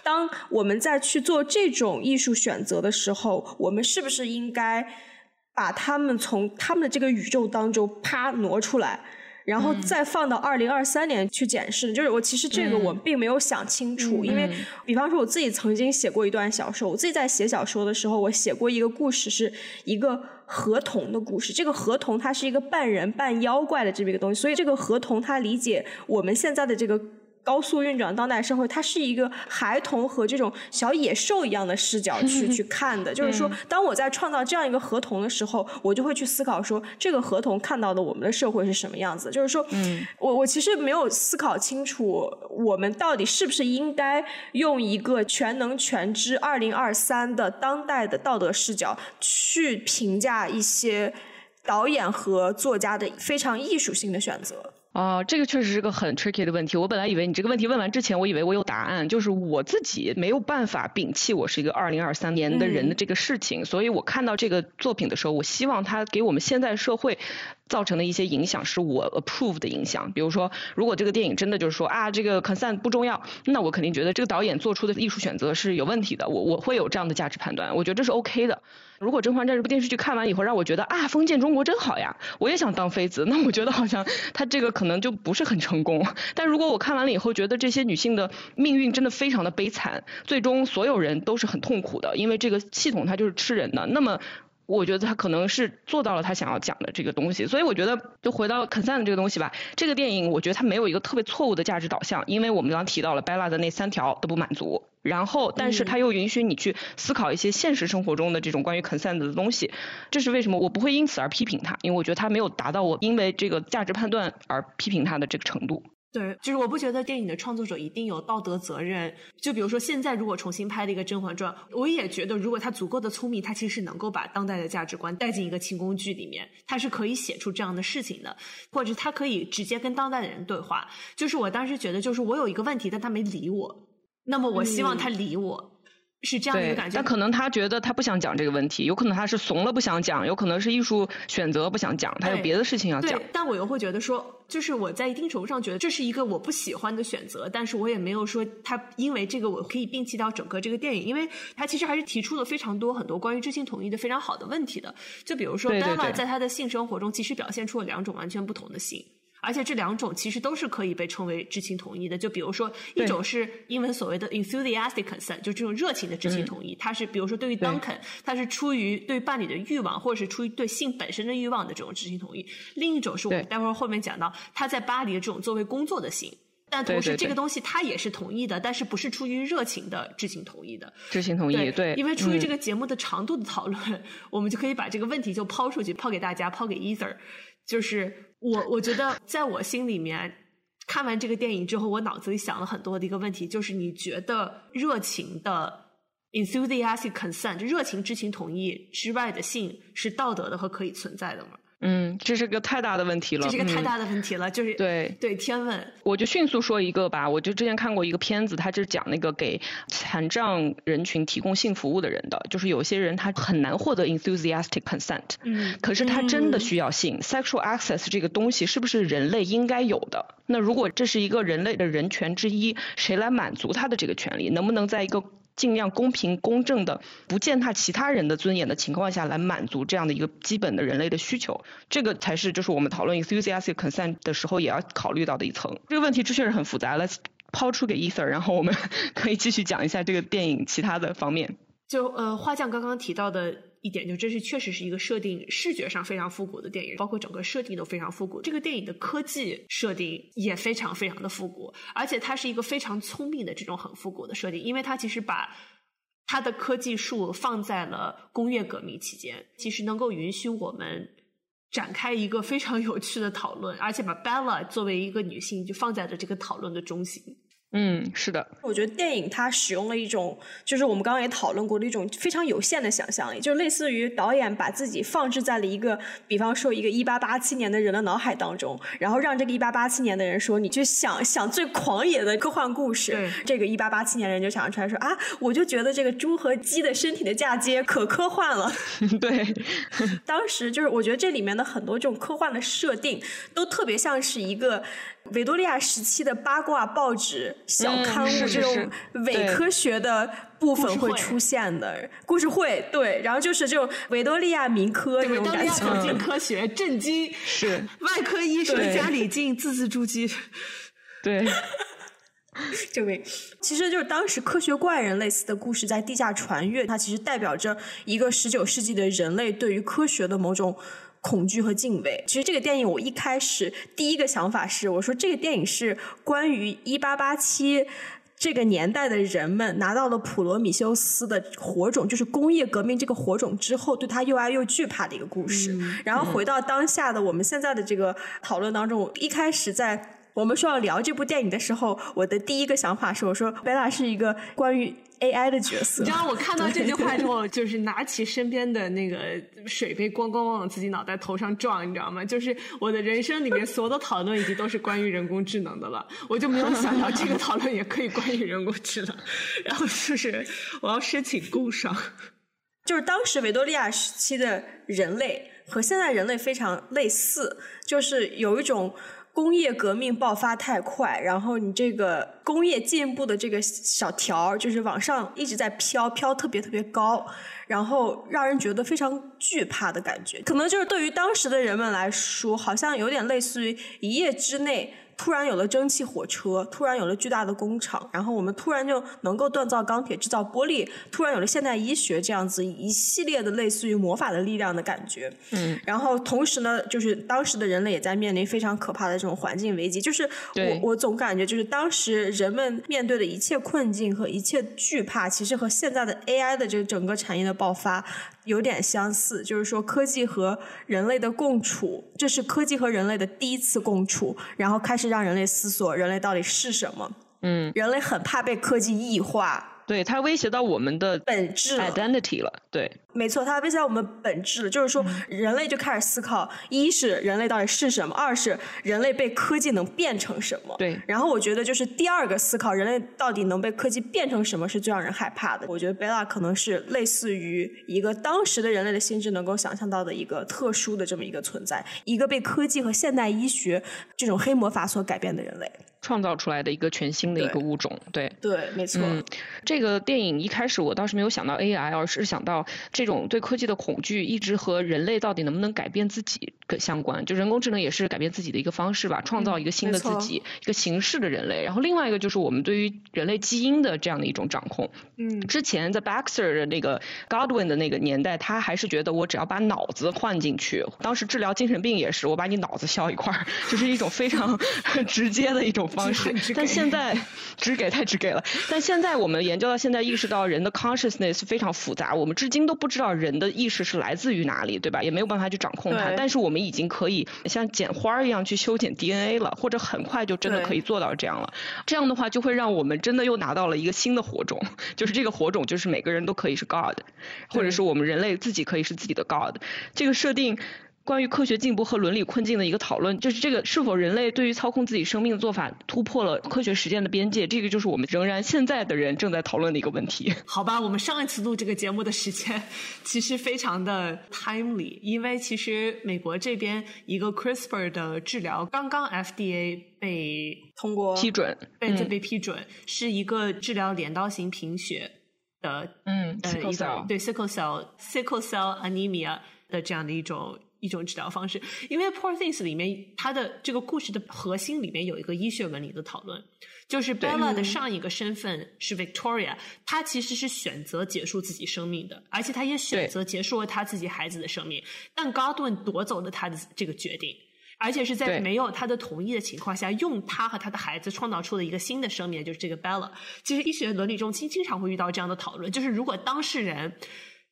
当我们在去做这种艺术选择的时候，我们是不是应该把他们从他们的这个宇宙当中啪挪出来，然后再放到二零二三年去检视？就是我其实这个我并没有想清楚，因为比方说我自己曾经写过一段小说，我自己在写小说的时候，我写过一个故事，是一个河童的故事。这个河童它是一个半人半妖怪的这么一个东西，所以这个河童它理解我们现在的这个。高速运转当代社会，它是一个孩童和这种小野兽一样的视角去 (laughs) 去看的。就是说，当我在创造这样一个合同的时候，我就会去思考说，这个合同看到的我们的社会是什么样子。就是说，我我其实没有思考清楚，我们到底是不是应该用一个全能全知二零二三的当代的道德视角去评价一些导演和作家的非常艺术性的选择。哦，这个确实是个很 tricky 的问题。我本来以为你这个问题问完之前，我以为我有答案，就是我自己没有办法摒弃我是一个二零二三年的人的这个事情。所以我看到这个作品的时候，我希望它给我们现在社会造成的一些影响是我 approve 的影响。比如说，如果这个电影真的就是说啊，这个 consent 不重要，那我肯定觉得这个导演做出的艺术选择是有问题的。我我会有这样的价值判断，我觉得这是 OK 的。如果《甄嬛传》这部电视剧看完以后让我觉得啊，封建中国真好呀，我也想当妃子，那我觉得好像他这个可能就不是很成功。但如果我看完了以后觉得这些女性的命运真的非常的悲惨，最终所有人都是很痛苦的，因为这个系统它就是吃人的，那么。我觉得他可能是做到了他想要讲的这个东西，所以我觉得就回到 consent 这个东西吧。这个电影我觉得它没有一个特别错误的价值导向，因为我们刚刚提到了 Bella 的那三条都不满足，然后但是它又允许你去思考一些现实生活中的这种关于 consent 的东西。这是为什么我不会因此而批评他，因为我觉得他没有达到我因为这个价值判断而批评他的这个程度。对，就是我不觉得电影的创作者一定有道德责任。就比如说，现在如果重新拍了一个《甄嬛传》，我也觉得，如果他足够的聪明，他其实是能够把当代的价值观带进一个清宫剧里面，他是可以写出这样的事情的，或者他可以直接跟当代的人对话。就是我当时觉得，就是我有一个问题，但他没理我，那么我希望他理我。是这样一个感觉，但可能他觉得他不想讲这个问题，有可能他是怂了不想讲，有可能是艺术选择不想讲，他有别的事情要讲。但我又会觉得说，就是我在一定程度上觉得这是一个我不喜欢的选择，但是我也没有说他因为这个我可以摒弃掉整个这个电影，因为他其实还是提出了非常多很多关于知性同意的非常好的问题的。就比如说，丹娜在他的性生活中其实表现出了两种完全不同的性。而且这两种其实都是可以被称为知情同意的。就比如说，一种是英文所谓的 enthusiastic consent，就这种热情的知情同意，它是比如说对于 Duncan，它是出于对伴侣的欲望，或者是出于对性本身的欲望的这种知情同意。另一种是我们待会儿后面讲到他在巴黎的这种作为工作的性。但同时这个东西他也是同意的，但是不是出于热情的知情同意的。知情同意，对，因为出于这个节目的长度的讨论，(laughs) 我们就可以把这个问题就抛出去，抛给大家，抛给 Ether。就是我，我觉得在我心里面，看完这个电影之后，我脑子里想了很多的一个问题，就是你觉得热情的 enthusiastic consent，热情知情同意之外的性是道德的和可以存在的吗？嗯，这是个太大的问题了。这是个太大的问题了，就是对对天问。我就迅速说一个吧，我就之前看过一个片子，它就是讲那个给残障人群提供性服务的人的，就是有些人他很难获得 enthusiastic consent，嗯，可是他真的需要性，sexual access 这个东西是不是人类应该有的？那如果这是一个人类的人权之一，谁来满足他的这个权利？能不能在一个尽量公平公正的、不践踏其他人的尊严的情况下来满足这样的一个基本的人类的需求，这个才是就是我们讨论 enthusiastic consent 的时候也要考虑到的一层。这个问题确实很复杂，Let's 抛出给 Ether，然后我们 (laughs) 可以继续讲一下这个电影其他的方面。就呃，花匠刚刚提到的一点，就这是确实是一个设定视觉上非常复古的电影，包括整个设定都非常复古。这个电影的科技设定也非常非常的复古，而且它是一个非常聪明的这种很复古的设定，因为它其实把它的科技树放在了工业革命期间，其实能够允许我们展开一个非常有趣的讨论，而且把 Bella 作为一个女性就放在了这个讨论的中心。嗯，是的，我觉得电影它使用了一种，就是我们刚刚也讨论过的一种非常有限的想象力，就是类似于导演把自己放置在了一个，比方说一个一八八七年的人的脑海当中，然后让这个一八八七年的人说，你去想想最狂野的科幻故事，这个一八八七年的人就想出来说啊，我就觉得这个猪和鸡的身体的嫁接可科幻了。(laughs) 对，(laughs) 当时就是我觉得这里面的很多这种科幻的设定，都特别像是一个。维多利亚时期的八卦报纸、小刊物这种伪科学的部分会出现的故事会，对，然后就是这种维多利亚民科这种感觉，走进科学，震惊，是。外科医生家里进字字珠玑，对，(laughs) 救命！其实就是当时科学怪人类似的故事在地下传阅，它其实代表着一个十九世纪的人类对于科学的某种。恐惧和敬畏。其实这个电影，我一开始第一个想法是，我说这个电影是关于一八八七这个年代的人们拿到了普罗米修斯的火种，就是工业革命这个火种之后，对他又爱又惧怕的一个故事。然后回到当下的我们现在的这个讨论当中，我一开始在我们说要聊这部电影的时候，我的第一个想法是，我说贝拉是一个关于。AI 的角色，你知道我看到这句话之后，就是拿起身边的那个水杯，咣咣往自己脑袋头上撞，你知道吗？就是我的人生里面所有的讨论已经都是关于人工智能的了，我就没有想到这个讨论也可以关于人工智能。然后就是我要申请工伤，就是当时维多利亚时期的人类和现在人类非常类似，就是有一种。工业革命爆发太快，然后你这个工业进步的这个小条儿就是往上一直在飘，飘特别特别高，然后让人觉得非常惧怕的感觉。可能就是对于当时的人们来说，好像有点类似于一夜之内。突然有了蒸汽火车，突然有了巨大的工厂，然后我们突然就能够锻造钢铁、制造玻璃，突然有了现代医学这样子一系列的类似于魔法的力量的感觉。嗯，然后同时呢，就是当时的人类也在面临非常可怕的这种环境危机。就是我我总感觉，就是当时人们面对的一切困境和一切惧怕，其实和现在的 AI 的这整个产业的爆发。有点相似，就是说科技和人类的共处，这是科技和人类的第一次共处，然后开始让人类思索人类到底是什么。嗯，人类很怕被科技异化。对它威胁到我们的本质 identity 了，对，没错，它威胁到我们本质了，就是说人类就开始思考：一是人类到底是什么，二是人类被科技能变成什么。对，然后我觉得就是第二个思考，人类到底能被科技变成什么是最让人害怕的。我觉得贝拉可能是类似于一个当时的人类的心智能够想象到的一个特殊的这么一个存在，一个被科技和现代医学这种黑魔法所改变的人类。创造出来的一个全新的一个物种，对对，没错。嗯，这个电影一开始我倒是没有想到 AI，而是想到这种对科技的恐惧一直和人类到底能不能改变自己相关。就人工智能也是改变自己的一个方式吧，创造一个新的自己，一个形式的人类。然后另外一个就是我们对于人类基因的这样的一种掌控。嗯，之前在 Baxter 的那个 Godwin 的那个年代，他还是觉得我只要把脑子换进去，当时治疗精神病也是，我把你脑子削一块儿，(laughs) 就是一种非常 (laughs) 直接的一种。方式。但现在 (laughs) 只给太只给了。但现在我们研究到现在，意识到人的 consciousness 非常复杂，我们至今都不知道人的意识是来自于哪里，对吧？也没有办法去掌控它。但是我们已经可以像剪花一样去修剪 DNA 了，或者很快就真的可以做到这样了。这样的话，就会让我们真的又拿到了一个新的火种，(laughs) 就是这个火种就是每个人都可以是 God，或者是我们人类自己可以是自己的 God。这个设定。关于科学进步和伦理困境的一个讨论，就是这个是否人类对于操控自己生命的做法突破了科学实践的边界？这个就是我们仍然现在的人正在讨论的一个问题。好吧，我们上一次录这个节目的时间其实非常的 timely，因为其实美国这边一个 CRISPR 的治疗刚刚 FDA 被通过批准，被被批准，是一个治疗镰刀型贫血的，嗯，呃，一个对 sickle cell sickle cell anemia 的这样的一种。一种治疗方式，因为《Poor Things》里面它的这个故事的核心里面有一个医学伦理的讨论，就是 Bella 的上一个身份是 Victoria，她其实是选择结束自己生命的，而且她也选择结束了她自己孩子的生命，但 Godwin 夺走了她的这个决定，而且是在没有他的同意的情况下，用他和他的孩子创造出了一个新的生命，就是这个 Bella。其实医学伦理中经经常会遇到这样的讨论，就是如果当事人。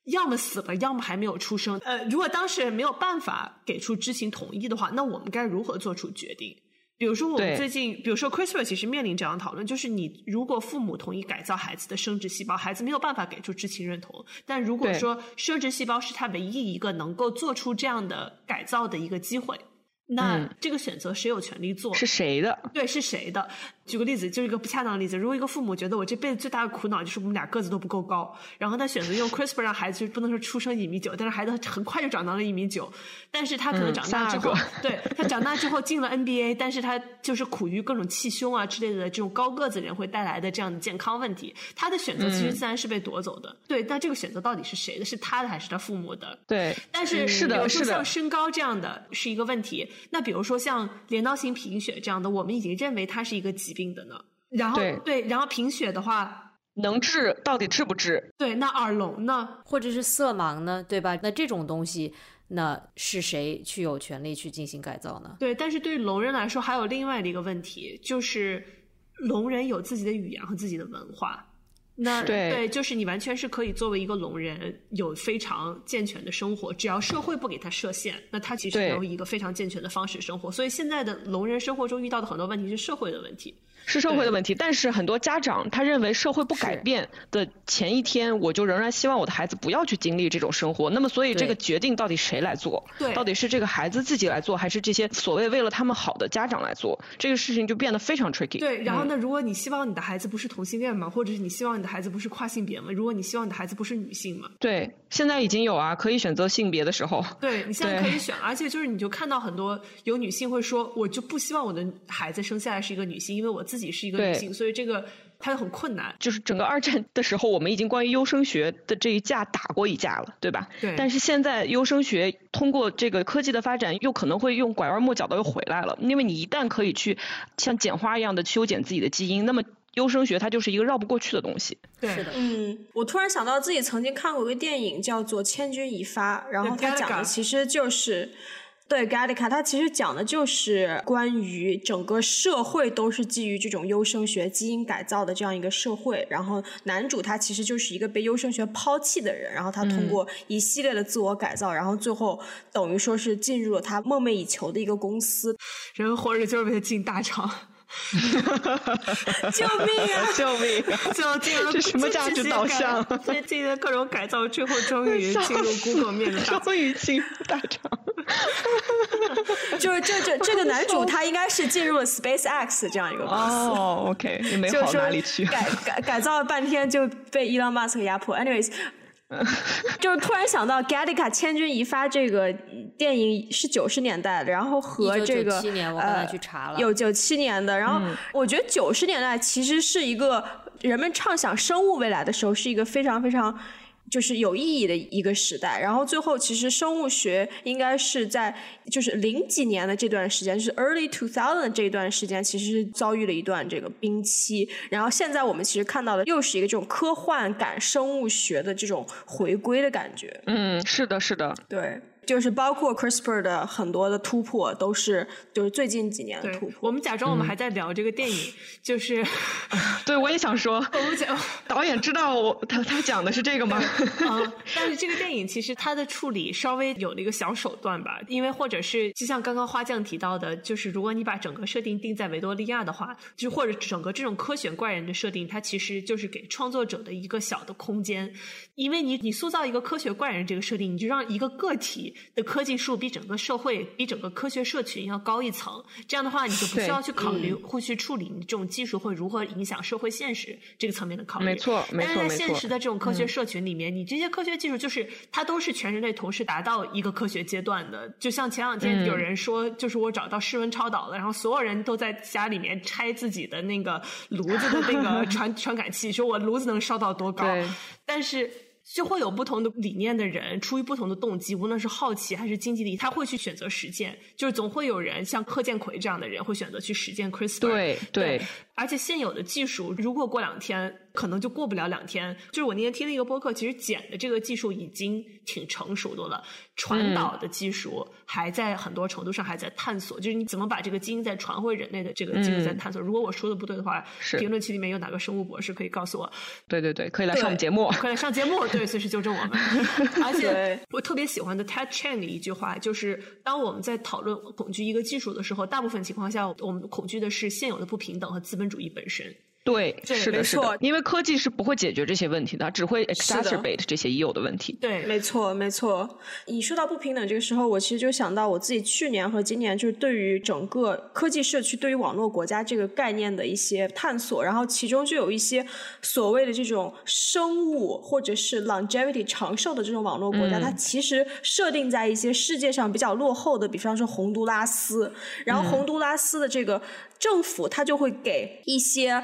要么死了，要么还没有出生。呃，如果当事人没有办法给出知情同意的话，那我们该如何做出决定？比如说，我们最近，比如说，CRISPR 其实面临这样的讨论，就是你如果父母同意改造孩子的生殖细胞，孩子没有办法给出知情认同。但如果说生殖细胞是他唯一一个能够做出这样的改造的一个机会，那这个选择谁有权利做？是谁的？对，是谁的？举个例子，就是一个不恰当的例子。如果一个父母觉得我这辈子最大的苦恼就是我们俩个子都不够高，然后他选择用 CRISPR 让孩子就不能说出生一米九，但是孩子很快就长到了一米九。但是他可能长大之后，对他长大之后进了 NBA，但是他就是苦于各种气胸啊之类的这种高个子人会带来的这样的健康问题。他的选择其实自然是被夺走的。对，那这个选择到底是谁的？是他的还是他父母的？对，但是是的，是的。像身高这样的是一个问题。那比如说像镰刀型贫血这样的，我们已经认为它是一个疾病的呢。然后对，然后贫血的话能治，到底治不治？对，那耳聋呢，或者是色盲呢，对吧？那这种东西，那是谁去有权利去进行改造呢？对，但是对于聋人来说，还有另外的一个问题，就是聋人有自己的语言和自己的文化。那对，就是你完全是可以作为一个聋人，有非常健全的生活，只要社会不给他设限，那他其实能有一个非常健全的方式生活。所以现在的聋人生活中遇到的很多问题是社会的问题。是社会的问题，但是很多家长他认为社会不改变的前一天，我就仍然希望我的孩子不要去经历这种生活。那么，所以这个决定到底谁来做？对，到底是这个孩子自己来做，还是这些所谓为了他们好的家长来做？这个事情就变得非常 tricky。对，然后呢，如果你希望你的孩子不是同性恋嘛，或者是你希望你的孩子不是跨性别嘛，如果你希望你的孩子不是女性嘛，对，现在已经有啊，可以选择性别的时候。对你现在可以选，而且就是你就看到很多有女性会说，我就不希望我的孩子生下来是一个女性，因为我自己是一个女性。所以这个它很困难，就是整个二战的时候，我们已经关于优生学的这一架打过一架了，对吧？对。但是现在优生学通过这个科技的发展，又可能会用拐弯抹角的又回来了，因为你一旦可以去像剪花一样的修剪自己的基因，那么优生学它就是一个绕不过去的东西。对，是的。嗯，我突然想到自己曾经看过一个电影叫做《千钧一发》，然后它讲的其实就是。对 g a l i c a 它其实讲的就是关于整个社会都是基于这种优生学基因改造的这样一个社会。然后男主他其实就是一个被优生学抛弃的人，然后他通过一系列的自我改造，然后最后等于说是进入了他梦寐以求的一个公司。人活着就是为了进大厂。(laughs) 救命啊！(laughs) 救命！就进了这什么价值导向？这进行各种改造之后，终于 (laughs) 进入 Google 面的终于进入大厂。就是这这这个男主他应该是进入了 SpaceX 这样一个公司。哦，OK，也没好哪里去。改改改造了半天就被 Elon Musk 压迫。Anyways。(laughs) 就是突然想到《Gattaca 千钧一发》这个电影是九十年代的，然后和这个呃有九七年的，然后我觉得九十年代其实是一个人们畅想生物未来的时候，是一个非常非常。就是有意义的一个时代，然后最后其实生物学应该是在就是零几年的这段时间，就是 early two thousand 这一段时间，其实遭遇了一段这个冰期，然后现在我们其实看到的又是一个这种科幻感生物学的这种回归的感觉。嗯，是的，是的，对。就是包括 CRISPR 的很多的突破，都是就是最近几年的突破。我们假装我们还在聊这个电影，就是 (laughs) 对我也想说，我们讲导演知道我他他讲的是这个吗？啊，(laughs) 但是这个电影其实它的处理稍微有了一个小手段吧，因为或者是就像刚刚花匠提到的，就是如果你把整个设定定在维多利亚的话，就或者整个这种科学怪人的设定，它其实就是给创作者的一个小的空间，因为你你塑造一个科学怪人这个设定，你就让一个个体的科技树比整个社会、比整个科学社群要高一层，这样的话你就不需要去考虑或去处理你这种技术会如何影响社会现实这个层面的考虑。没错，没错，但是在现实的这种科学社群里面，你这些科学技术就是它都是全人类同时达到一个科学阶段的。就像前两天有人说，就是我找到室温超导了，然后所有人都在家里面拆自己的那个炉子的那个 (laughs) 传传感器，说我炉子能烧到多高，但是。就会有不同的理念的人，出于不同的动机，无论是好奇还是经济利益，他会去选择实践。就是总会有人像柯建奎这样的人，会选择去实践 CRISPR。对对。而且现有的技术，如果过两天，可能就过不了两天。就是我那天听了一个播客，其实剪的这个技术已经挺成熟的了，传导的技术还在很多程度上还在探索。就是你怎么把这个基因再传回人类的这个技术在探索。如果我说的不对的话，评论区里面有哪个生物博士可以告诉我？对对对，可以来上节目，可以来上节目，对，随时纠正我们。(laughs) 而且我特别喜欢的 Ted Chen 的一句话，就是当我们在讨论恐惧一个技术的时候，大部分情况下，我们恐惧的是现有的不平等和资本主义本身。对，是的，是的，因为科技是不会解决这些问题的，只会 exacerbate 这些已有的问题。对，没错，没错。你说到不平等这个时候，我其实就想到我自己去年和今年，就是对于整个科技社区、对于网络国家这个概念的一些探索，然后其中就有一些所谓的这种生物或者是 longevity 长寿的这种网络国家，它其实设定在一些世界上比较落后的，比方说洪都拉斯，然后洪都拉斯的这个政府，它就会给一些。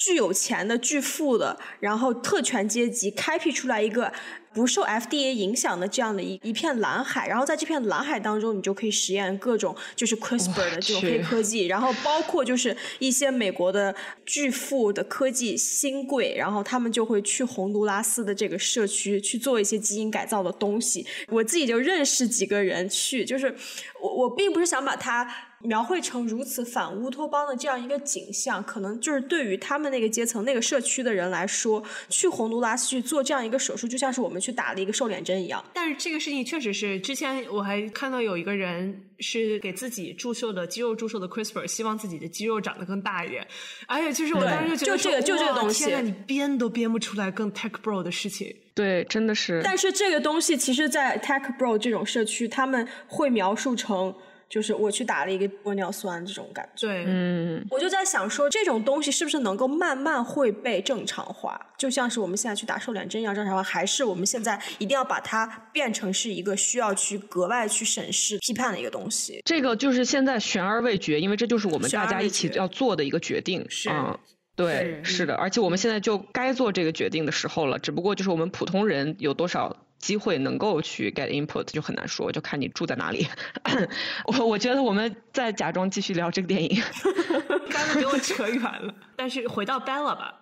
巨有钱的、巨富的，然后特权阶级开辟出来一个不受 FDA 影响的这样的一一片蓝海，然后在这片蓝海当中，你就可以实验各种就是 CRISPR 的这种黑科技，然后包括就是一些美国的巨富的科技新贵，然后他们就会去洪都拉斯的这个社区去做一些基因改造的东西。我自己就认识几个人去，就是我我并不是想把它。描绘成如此反乌托邦的这样一个景象，可能就是对于他们那个阶层、那个社区的人来说，去洪都拉斯去做这样一个手术，就像是我们去打了一个瘦脸针一样。但是这个事情确实是，之前我还看到有一个人是给自己注射的肌肉注射的 CRISPR，希望自己的肌肉长得更大一点。而且，就是我当时就觉得，就这个就这个东西，天呐，你编都编不出来更 tech bro 的事情。对，真的是。但是这个东西，其实，在 tech bro 这种社区，他们会描述成。就是我去打了一个玻尿酸这种感觉，对，嗯，我就在想说，这种东西是不是能够慢慢会被正常化，就像是我们现在去打瘦脸针一样正常化，还是我们现在一定要把它变成是一个需要去格外去审视、批判的一个东西？这个就是现在悬而未决，因为这就是我们大家一起要做的一个决定，是，对，是的，而且我们现在就该做这个决定的时候了，只不过就是我们普通人有多少。机会能够去 get input 就很难说，就看你住在哪里。(laughs) 我我觉得我们在假装继续聊这个电影，(laughs) 刚才给我扯远了。但是回到 Bella 吧，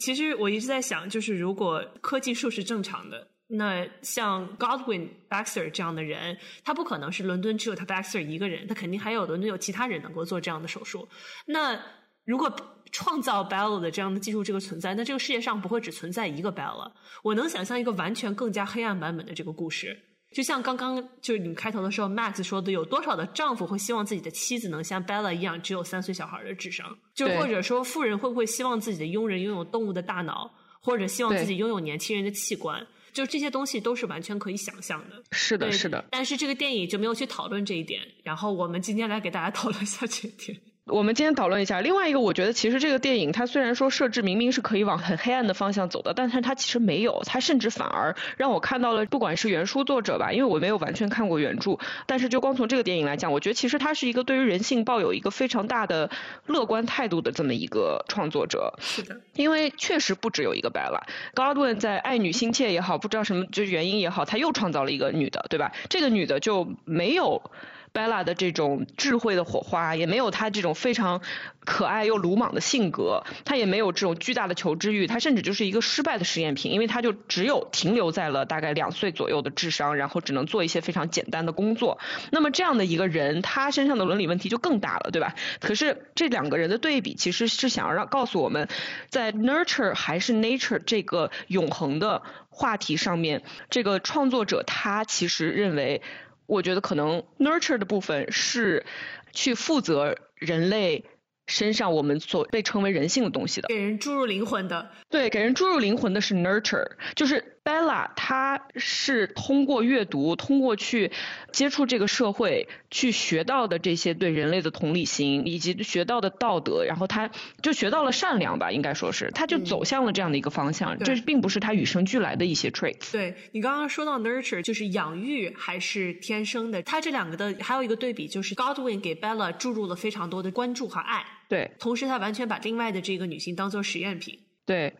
其实我一直在想，就是如果科技树是正常的，那像 Godwin Baxter 这样的人，他不可能是伦敦只有他 Baxter 一个人，他肯定还有伦敦有其他人能够做这样的手术。那如果创造 Bella 的这样的技术这个存在，那这个世界上不会只存在一个 Bella。我能想象一个完全更加黑暗版本的这个故事，就像刚刚就是你们开头的时候 Max 说的，有多少的丈夫会希望自己的妻子能像 Bella 一样只有三岁小孩的智商？就或者说富人会不会希望自己的佣人拥有动物的大脑，或者希望自己拥有年轻人的器官？就这些东西都是完全可以想象的。是的，是的。但是这个电影就没有去讨论这一点。然后我们今天来给大家讨论一下这一点。我们今天讨论一下另外一个，我觉得其实这个电影它虽然说设置明明是可以往很黑暗的方向走的，但是它其实没有，它甚至反而让我看到了，不管是原书作者吧，因为我没有完全看过原著，但是就光从这个电影来讲，我觉得其实他是一个对于人性抱有一个非常大的乐观态度的这么一个创作者。是的，因为确实不只有一个 Bella。Godwin 在爱女心切也好，不知道什么就是原因也好，他又创造了一个女的，对吧？这个女的就没有。Bella 的这种智慧的火花，也没有她这种非常可爱又鲁莽的性格，她也没有这种巨大的求知欲，她甚至就是一个失败的实验品，因为她就只有停留在了大概两岁左右的智商，然后只能做一些非常简单的工作。那么这样的一个人，他身上的伦理问题就更大了，对吧？可是这两个人的对比，其实是想要让告诉我们，在 nurture 还是 nature 这个永恒的话题上面，这个创作者他其实认为。我觉得可能 nurture 的部分是去负责人类身上我们所被称为人性的东西的，给人注入灵魂的。对，给人注入灵魂的是 nurture，就是。Bella，她是通过阅读，通过去接触这个社会，去学到的这些对人类的同理心，以及学到的道德，然后她就学到了善良吧，应该说是，她就走向了这样的一个方向。这并不是她与生俱来的一些 traits。对你刚刚说到 nurture，就是养育还是天生的？它这两个的还有一个对比，就是 Godwin 给 Bella 注入了非常多的关注和爱。对，同时他完全把另外的这个女性当做实验品。对。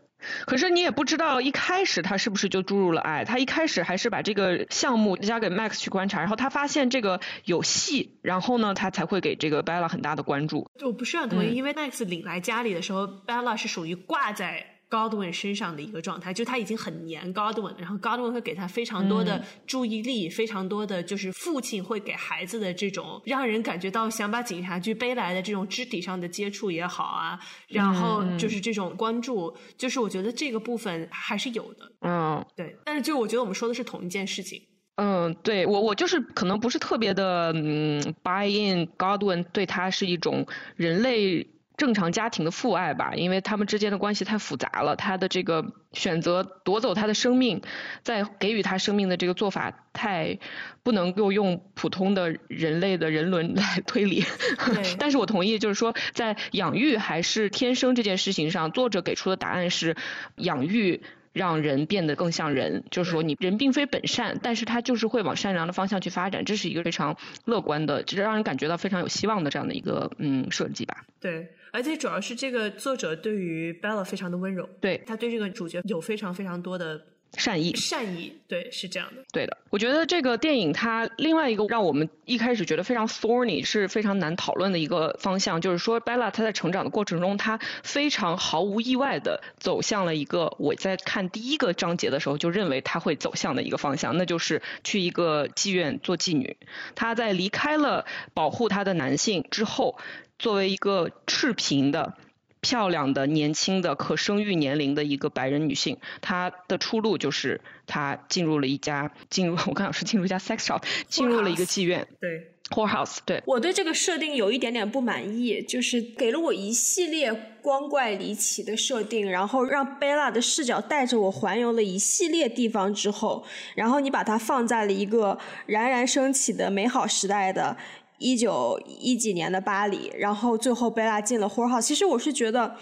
可是你也不知道一开始他是不是就注入了爱，他一开始还是把这个项目交给 Max 去观察，然后他发现这个有戏，然后呢，他才会给这个 Bella 很大的关注。我不是很同意，因为 Max 领来家里的时候，Bella 是属于挂在。Godwin 身上的一个状态，就他已经很黏 Godwin，然后 Godwin 会给他非常多的注意力，非常多的就是父亲会给孩子的这种让人感觉到想把警察局背来的这种肢体上的接触也好啊，然后就是这种关注，就是我觉得这个部分还是有的。嗯，对，但是就我觉得我们说的是同一件事情。嗯，对我我就是可能不是特别的嗯 buy in Godwin 对他是一种人类。正常家庭的父爱吧，因为他们之间的关系太复杂了。他的这个选择夺走他的生命，再给予他生命的这个做法太不能够用普通的人类的人伦来推理。(laughs) 但是我同意，就是说在养育还是天生这件事情上，作者给出的答案是养育。让人变得更像人，就是说，你人并非本善，但是他就是会往善良的方向去发展，这是一个非常乐观的，就是让人感觉到非常有希望的这样的一个嗯设计吧。对，而且主要是这个作者对于 Bella 非常的温柔，对他对这个主角有非常非常多的。善意，善意，对，是这样的，对的。我觉得这个电影它另外一个让我们一开始觉得非常 thorny，是非常难讨论的一个方向，就是说 Bella 她在成长的过程中，她非常毫无意外的走向了一个我在看第一个章节的时候就认为她会走向的一个方向，那就是去一个妓院做妓女。她在离开了保护她的男性之后，作为一个赤贫的。漂亮的、年轻的、可生育年龄的一个白人女性，她的出路就是她进入了一家进入 (laughs) 我刚想说进入一家 sex shop，进入了一个妓院，对，whorehouse。对，我对这个设定有一点点不满意，就是给了我一系列光怪离奇的设定，然后让贝拉的视角带着我环游了一系列地方之后，然后你把它放在了一个冉冉升起的美好时代的。一九一几年的巴黎，然后最后贝拉进了 whorehouse。其实我是觉得，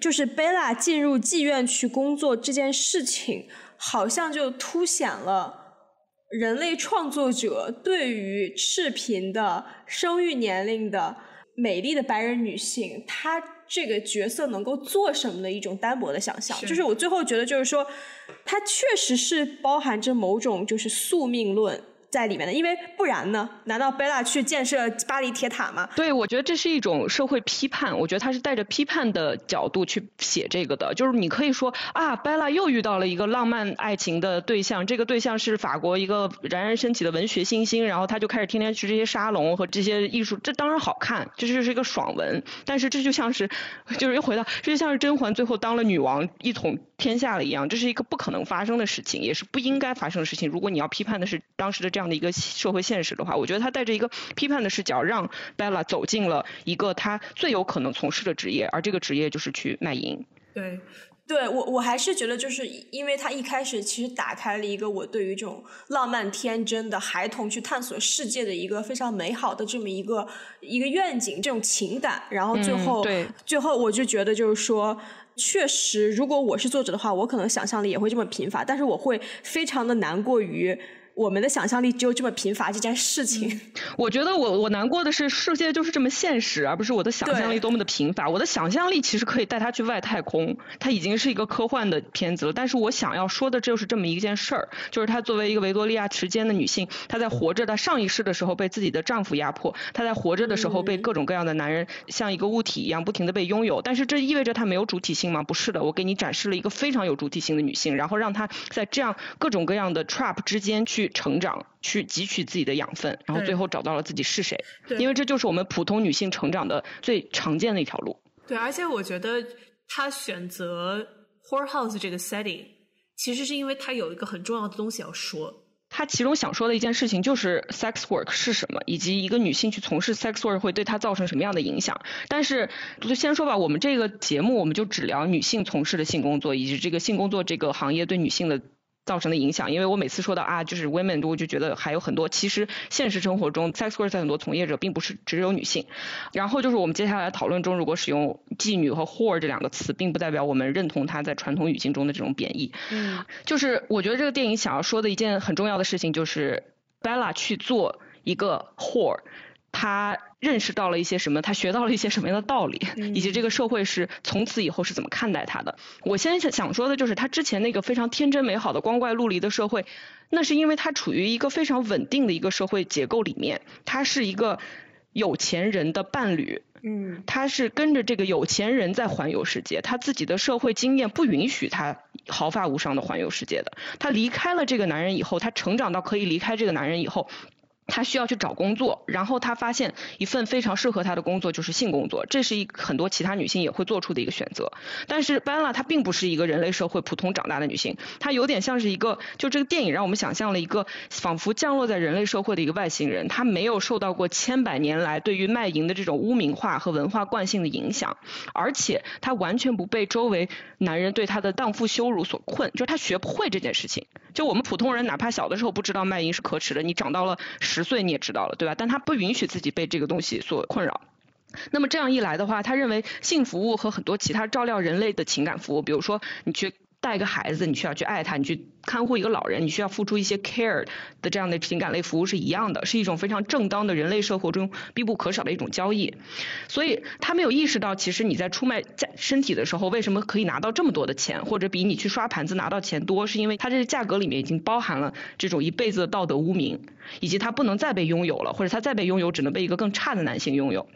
就是贝拉进入妓院去工作这件事情，好像就凸显了人类创作者对于赤贫的生育年龄的美丽的白人女性，她这个角色能够做什么的一种单薄的想象。就是我最后觉得，就是说，它确实是包含着某种就是宿命论。在里面的，因为不然呢？难道贝拉去建设巴黎铁塔吗？对，我觉得这是一种社会批判。我觉得他是带着批判的角度去写这个的。就是你可以说啊，贝拉又遇到了一个浪漫爱情的对象，这个对象是法国一个冉冉升起的文学新星，然后他就开始天天去这些沙龙和这些艺术，这当然好看，这就是一个爽文。但是这就像是，(laughs) 就是又回到，这就像是甄嬛最后当了女王，一统天下了一样，这是一个不可能发生的事情，也是不应该发生的事情。如果你要批判的是当时的这样。这样的一个社会现实的话，我觉得他带着一个批判的视角，让 Bella 走进了一个他最有可能从事的职业，而这个职业就是去卖淫。对，对我我还是觉得，就是因为他一开始其实打开了一个我对于这种浪漫天真的孩童去探索世界的一个非常美好的这么一个一个愿景，这种情感。然后最后，对，最后我就觉得就是说，确实，如果我是作者的话，我可能想象力也会这么贫乏，但是我会非常的难过于。我们的想象力只有这么贫乏这件事情。我觉得我我难过的是世界就是这么现实，而不是我的想象力多么的贫乏。我的想象力其实可以带他去外太空，它已经是一个科幻的片子了。但是我想要说的就是这么一件事儿，就是她作为一个维多利亚时间的女性，她在活着的上一世的时候被自己的丈夫压迫，她在活着的时候被各种各样的男人像一个物体一样不停的被拥有。但是这意味着她没有主体性吗？不是的，我给你展示了一个非常有主体性的女性，然后让她在这样各种各样的 trap 之间去成长，去汲取自己的养分，然后最后找到了自己是谁。因为这就是我们普通女性成长的最常见的一条路。对，而且我觉得她选择 whorehouse 这个 setting，其实是因为她有一个很重要的东西要说。她其中想说的一件事情就是 sex work 是什么，以及一个女性去从事 sex work 会对她造成什么样的影响。但是就先说吧，我们这个节目我们就只聊女性从事的性工作，以及这个性工作这个行业对女性的。造成的影响，因为我每次说到啊，就是 women，我就觉得还有很多。其实现实生活中，sex work 在很多从业者并不是只有女性。然后就是我们接下来讨论中，如果使用妓女和 whore 这两个词，并不代表我们认同它在传统语境中的这种贬义。嗯，就是我觉得这个电影想要说的一件很重要的事情，就是 Bella 去做一个 whore。他认识到了一些什么？他学到了一些什么样的道理？以及这个社会是从此以后是怎么看待他的？我先想说的就是，他之前那个非常天真美好的光怪陆离的社会，那是因为他处于一个非常稳定的一个社会结构里面，他是一个有钱人的伴侣，嗯，他是跟着这个有钱人在环游世界，他自己的社会经验不允许他毫发无伤的环游世界的。他离开了这个男人以后，他成长到可以离开这个男人以后。他需要去找工作，然后他发现一份非常适合他的工作就是性工作，这是一很多其他女性也会做出的一个选择。但是 Bella 她并不是一个人类社会普通长大的女性，她有点像是一个，就这个电影让我们想象了一个仿佛降落在人类社会的一个外星人，她没有受到过千百年来对于卖淫的这种污名化和文化惯性的影响，而且她完全不被周围男人对她的荡妇羞辱所困，就是她学不会这件事情。就我们普通人哪怕小的时候不知道卖淫是可耻的，你长到了十。岁你也知道了，对吧？但他不允许自己被这个东西所困扰。那么这样一来的话，他认为性服务和很多其他照料人类的情感服务，比如说你去。带一个孩子，你需要去爱他；你去看护一个老人，你需要付出一些 care 的这样的情感类服务是一样的，是一种非常正当的人类生活中必不可少的一种交易。所以他没有意识到，其实你在出卖价身体的时候，为什么可以拿到这么多的钱，或者比你去刷盘子拿到钱多，是因为他这个价格里面已经包含了这种一辈子的道德污名，以及他不能再被拥有了，或者他再被拥有，只能被一个更差的男性拥有。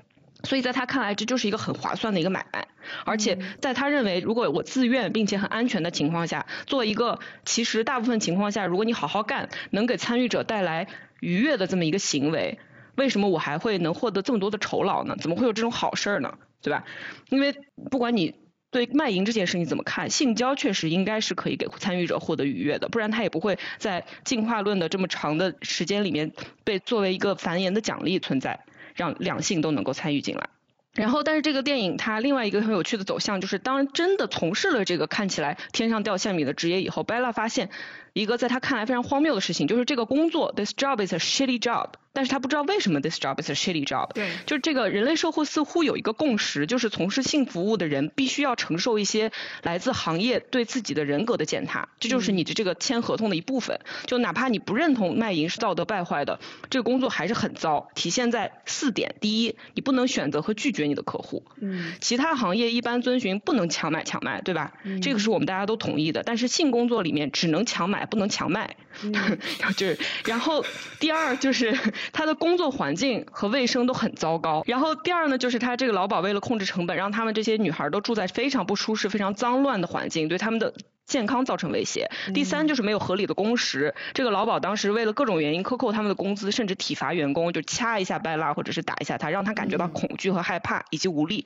所以在他看来，这就是一个很划算的一个买卖，而且在他认为，如果我自愿并且很安全的情况下，做一个其实大部分情况下，如果你好好干，能给参与者带来愉悦的这么一个行为，为什么我还会能获得这么多的酬劳呢？怎么会有这种好事儿呢？对吧？因为不管你对卖淫这件事你怎么看，性交确实应该是可以给参与者获得愉悦的，不然他也不会在进化论的这么长的时间里面被作为一个繁衍的奖励存在。让两性都能够参与进来，然后，但是这个电影它另外一个很有趣的走向就是，当真的从事了这个看起来天上掉馅饼的职业以后贝拉发现一个在他看来非常荒谬的事情，就是这个工作，this job is a shitty job。但是他不知道为什么 this job is a shitty job。对，就是这个人类社会似乎有一个共识，就是从事性服务的人必须要承受一些来自行业对自己的人格的践踏，这就是你的这个签合同的一部分。就哪怕你不认同卖淫是道德败坏的，这个工作还是很糟。体现在四点：第一，你不能选择和拒绝你的客户。嗯。其他行业一般遵循不能强买强卖，对吧？嗯。这个是我们大家都同意的。但是性工作里面只能强买不能强卖。嗯。(laughs) 就是，然后第二就是他的工作环。环境和卫生都很糟糕。然后第二呢，就是他这个老鸨为了控制成本，让他们这些女孩都住在非常不舒适、非常脏乱的环境，对他们的健康造成威胁。第三就是没有合理的工时。这个劳保当时为了各种原因克扣他们的工资，甚至体罚员工，就掐一下拜拉或者是打一下他，让他感觉到恐惧和害怕以及无力。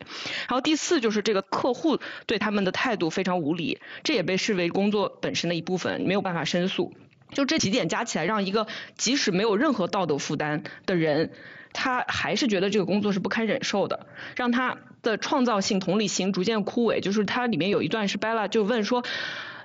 然后第四就是这个客户对他们的态度非常无理，这也被视为工作本身的一部分，没有办法申诉。就这几点加起来，让一个即使没有任何道德负担的人，他还是觉得这个工作是不堪忍受的，让他的创造性、同理心逐渐枯萎。就是它里面有一段是 Bella 就问说：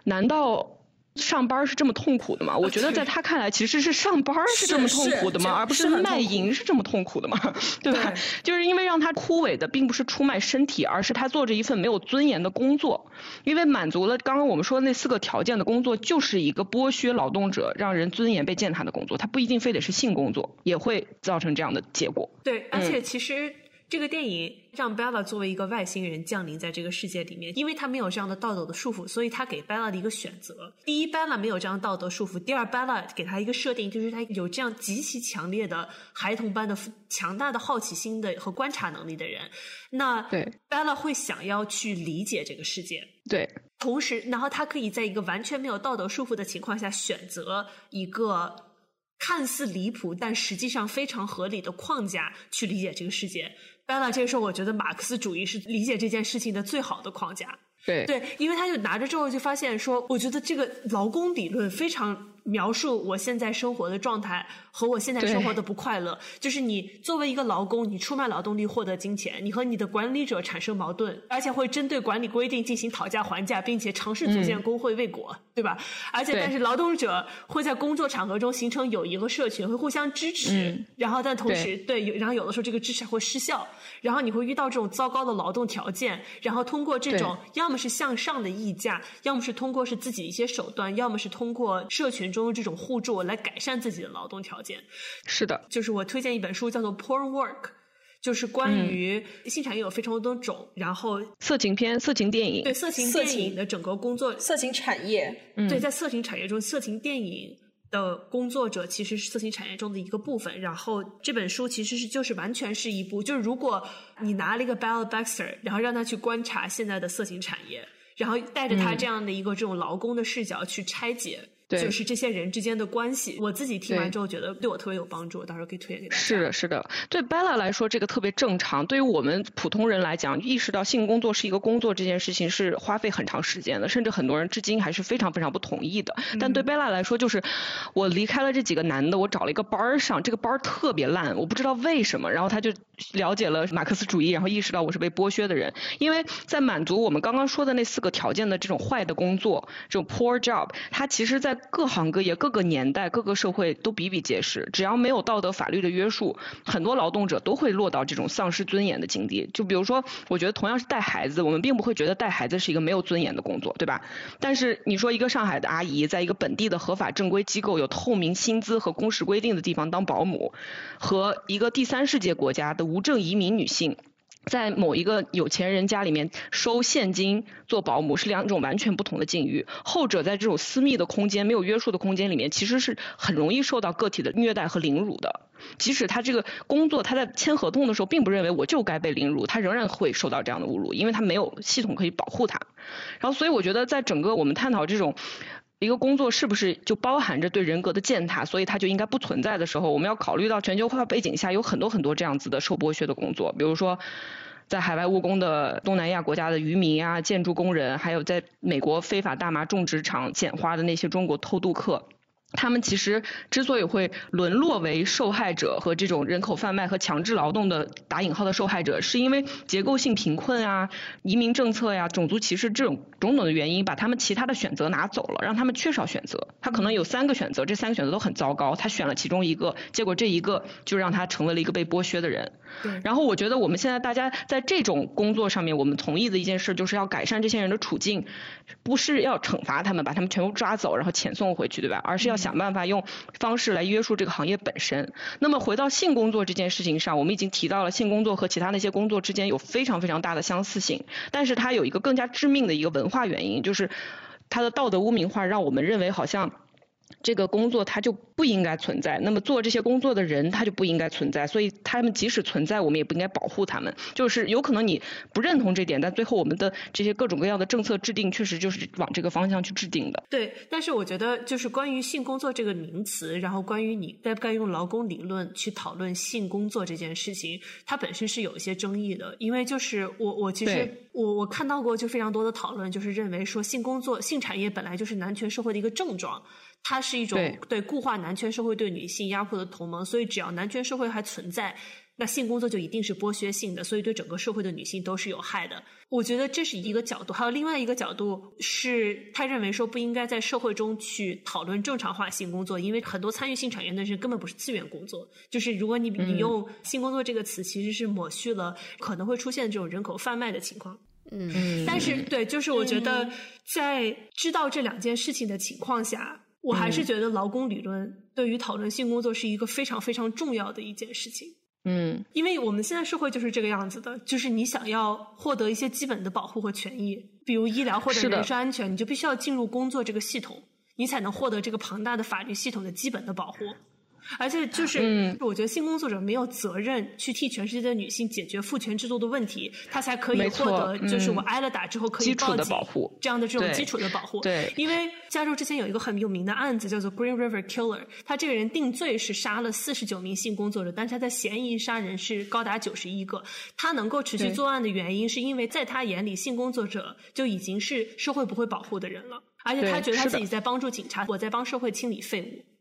难道上班是这么痛苦的吗？我觉得在他看来，其实是上班是这么痛苦的吗？而不是卖淫是这么痛苦的吗？(laughs) 对吧？(laughs) 就是因为让他枯萎的，并不是出卖身体，而是他做着一份没有尊严的工作。因为满足了刚刚我们说的那四个条件的工作，就是一个剥削劳动者、让人尊严被践踏的工作。他不一定非得是性工作，也会造成这样的结果。对，而且其实。这个电影让 Bella 作为一个外星人降临在这个世界里面，因为他没有这样的道德的束缚，所以他给 Bella 的一个选择：第一，Bella 没有这样道德束缚；第二，Bella 给他一个设定，就是他有这样极其强烈的孩童般的强大的好奇心的和观察能力的人。那对 Bella 会想要去理解这个世界，对，同时，然后他可以在一个完全没有道德束缚的情况下选择一个看似离谱但实际上非常合理的框架去理解这个世界。贝拉这个时候，我觉得马克思主义是理解这件事情的最好的框架。对对，因为他就拿着之后就发现说，我觉得这个劳工理论非常。描述我现在生活的状态和我现在生活的不快乐，就是你作为一个劳工，你出卖劳动力获得金钱，你和你的管理者产生矛盾，而且会针对管理规定进行讨价还价，并且尝试组建工会未果，对吧？而且但是劳动者会在工作场合中形成友谊和社群，会互相支持，然后但同时对，然后有的时候这个支持会失效，然后你会遇到这种糟糕的劳动条件，然后通过这种要么是向上的溢价，要么是通过是自己一些手段，要么是通过社群。中这种互助来改善自己的劳动条件，是的，就是我推荐一本书叫做《Porn Work》，就是关于性产业有非常多种，然后色情片、色情电影，对色情电影的整个工作，色情产业，对，在色情产业中，色情电影的工作者其实是色情产业中的一个部分。然后这本书其实是就是完全是一部，就是如果你拿了一个 Bell Baxter，然后让他去观察现在的色情产业，然后带着他这样的一个这种劳工的视角去拆解。就是这些人之间的关系，我自己听完之后觉得对我特别有帮助，到时候可以推荐给大家。是的，是的，对 Bella 来说这个特别正常。对于我们普通人来讲，意识到性工作是一个工作这件事情是花费很长时间的，甚至很多人至今还是非常非常不同意的。但对 Bella 来说，就是我离开了这几个男的，我找了一个班儿上，这个班儿特别烂，我不知道为什么。然后他就了解了马克思主义，然后意识到我是被剥削的人。因为在满足我们刚刚说的那四个条件的这种坏的工作，这种 poor job，它其实在各行各业、各个年代、各个社会都比比皆是。只要没有道德法律的约束，很多劳动者都会落到这种丧失尊严的境地。就比如说，我觉得同样是带孩子，我们并不会觉得带孩子是一个没有尊严的工作，对吧？但是你说一个上海的阿姨，在一个本地的合法正规机构、有透明薪资和工时规定的地方当保姆，和一个第三世界国家的无证移民女性。在某一个有钱人家里面收现金做保姆是两种完全不同的境遇。后者在这种私密的空间、没有约束的空间里面，其实是很容易受到个体的虐待和凌辱的。即使他这个工作，他在签合同的时候并不认为我就该被凌辱，他仍然会受到这样的侮辱，因为他没有系统可以保护他。然后，所以我觉得在整个我们探讨这种。一个工作是不是就包含着对人格的践踏，所以它就应该不存在的时候，我们要考虑到全球化背景下有很多很多这样子的受剥削的工作，比如说在海外务工的东南亚国家的渔民啊、建筑工人，还有在美国非法大麻种植场捡花的那些中国偷渡客。他们其实之所以会沦落为受害者和这种人口贩卖和强制劳动的打引号的受害者，是因为结构性贫困啊、移民政策呀、种族歧视这种种种的原因，把他们其他的选择拿走了，让他们缺少选择。他可能有三个选择，这三个选择都很糟糕，他选了其中一个，结果这一个就让他成为了一个被剥削的人。然后我觉得我们现在大家在这种工作上面，我们同意的一件事就是要改善这些人的处境，不是要惩罚他们，把他们全部抓走，然后遣送回去，对吧？而是要想办法用方式来约束这个行业本身。那么回到性工作这件事情上，我们已经提到了性工作和其他那些工作之间有非常非常大的相似性，但是它有一个更加致命的一个文化原因，就是它的道德污名化，让我们认为好像。这个工作它就不应该存在，那么做这些工作的人他就不应该存在，所以他们即使存在，我们也不应该保护他们。就是有可能你不认同这点，但最后我们的这些各种各样的政策制定，确实就是往这个方向去制定的。对，但是我觉得就是关于性工作这个名词，然后关于你该不该用劳工理论去讨论性工作这件事情，它本身是有一些争议的，因为就是我我其实我我看到过就非常多的讨论，就是认为说性工作性产业本来就是男权社会的一个症状。它是一种对固化男权社会对女性压迫的同盟，所以只要男权社会还存在，那性工作就一定是剥削性的，所以对整个社会的女性都是有害的。我觉得这是一个角度，还有另外一个角度是，他认为说不应该在社会中去讨论正常化性工作，因为很多参与性产业的人根本不是自愿工作。就是如果你你用性工作这个词，其实是抹去了可能会出现这种人口贩卖的情况。嗯，但是对，就是我觉得在知道这两件事情的情况下。我还是觉得劳工理论对于讨论性工作是一个非常非常重要的一件事情。嗯，因为我们现在社会就是这个样子的，就是你想要获得一些基本的保护和权益，比如医疗或者人身安全，你就必须要进入工作这个系统，你才能获得这个庞大的法律系统的基本的保护。而且就是，我觉得性工作者没有责任去替全世界的女性解决父权制度的问题，他才可以获得，就是我挨了打之后可以报警这样的这种基础的保护。对，因为加州之前有一个很有名的案子叫做 Green River Killer，他这个人定罪是杀了四十九名性工作者，但是他的嫌疑杀人是高达九十一个。他能够持续作案的原因，是因为在他眼里，性工作者就已经是社会不会保护的人了，而且他觉得他自己在帮助警察，我在帮社会清理废物。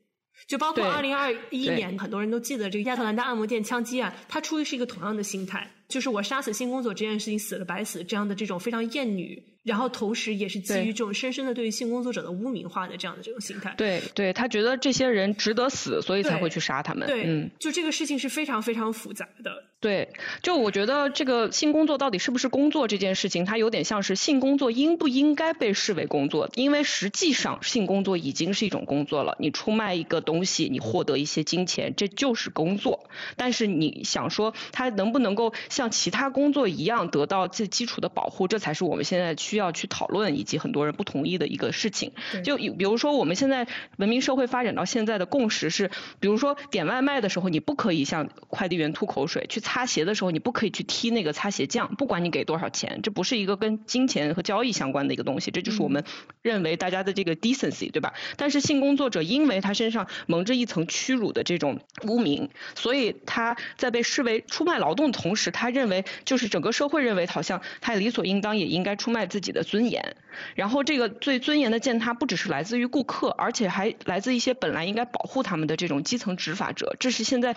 就包括二零二一年，很多人都记得这个亚特兰大按摩店枪击案，他出于是一个同样的心态，就是我杀死性工作这件事情死了白死这样的这种非常厌女。然后，同时也是基于这种深深的对于性工作者的污名化的这样的这种心态。对，对他觉得这些人值得死，所以才会去杀他们。对，嗯，就这个事情是非常非常复杂的。对，就我觉得这个性工作到底是不是工作这件事情，它有点像是性工作应不应该被视为工作？因为实际上性工作已经是一种工作了。你出卖一个东西，你获得一些金钱，这就是工作。但是你想说，它能不能够像其他工作一样得到最基础的保护？这才是我们现在需要去讨论。以及很多人不同意的一个事情，就比如说我们现在文明社会发展到现在的共识是，比如说点外卖的时候，你不可以向快递员吐口水；去擦鞋的时候，你不可以去踢那个擦鞋匠，不管你给多少钱，这不是一个跟金钱和交易相关的一个东西，这就是我们认为大家的这个 decency，对吧？但是性工作者因为他身上蒙着一层屈辱的这种污名，所以他在被视为出卖劳动的同时，他认为就是整个社会认为好像他理所应当也应该出卖自己自己的尊严。然后这个最尊严的践踏不只是来自于顾客，而且还来自一些本来应该保护他们的这种基层执法者。这是现在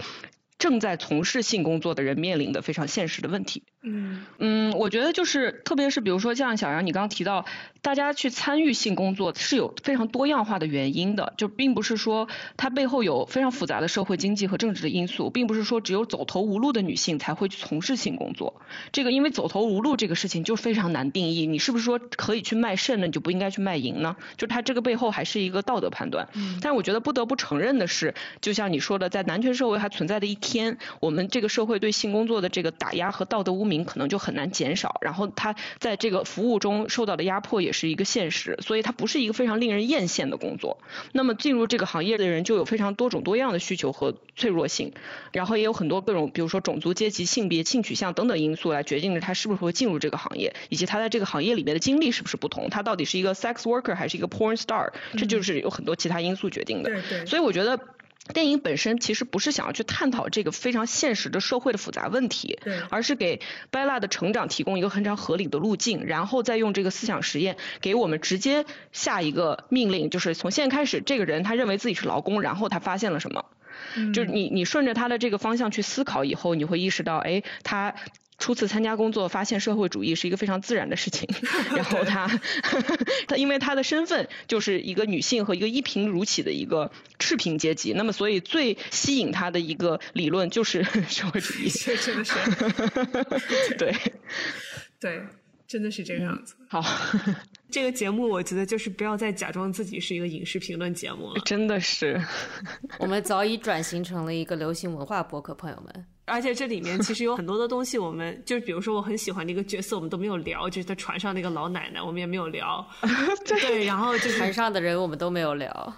正在从事性工作的人面临的非常现实的问题。嗯嗯，我觉得就是，特别是比如说像小杨，你刚刚提到。大家去参与性工作是有非常多样化的原因的，就并不是说它背后有非常复杂的社会经济和政治的因素，并不是说只有走投无路的女性才会去从事性工作。这个因为走投无路这个事情就非常难定义，你是不是说可以去卖肾呢？你就不应该去卖淫呢？就它这个背后还是一个道德判断。嗯。但是我觉得不得不承认的是，就像你说的，在男权社会还存在的一天，我们这个社会对性工作的这个打压和道德污名可能就很难减少，然后他在这个服务中受到的压迫也是一个现实。所以它不是一个非常令人艳羡的工作。那么进入这个行业的人就有非常多种多样的需求和脆弱性，然后也有很多各种，比如说种族、阶级、性别、性取向等等因素来决定着他是不是会进入这个行业，以及他在这个行业里面的经历是不是不同，他到底是一个 sex worker 还是一个 porn star，这就是有很多其他因素决定的。对对。所以我觉得。电影本身其实不是想要去探讨这个非常现实的社会的复杂问题，而是给 Bella 的成长提供一个非常合理的路径，然后再用这个思想实验给我们直接下一个命令，就是从现在开始，这个人他认为自己是劳工，然后他发现了什么，就是你你顺着他的这个方向去思考以后，你会意识到，哎，他。初次参加工作，发现社会主义是一个非常自然的事情。(laughs) 然后他，他因为他的身份就是一个女性和一个一贫如洗的一个赤贫阶级，那么所以最吸引他的一个理论就是 (laughs) 社会主义。真的是，(laughs) 对，对，真的是这个样子。好，这个节目我觉得就是不要再假装自己是一个影视评论节目了。真的是，我们早已转型成了一个流行文化博客，朋友们。而且这里面其实有很多的东西，我们就是比如说我很喜欢的一个角色，我们都没有聊，就是在船上那个老奶奶，我们也没有聊。(laughs) 对，然后就是船上的人我们都没有聊。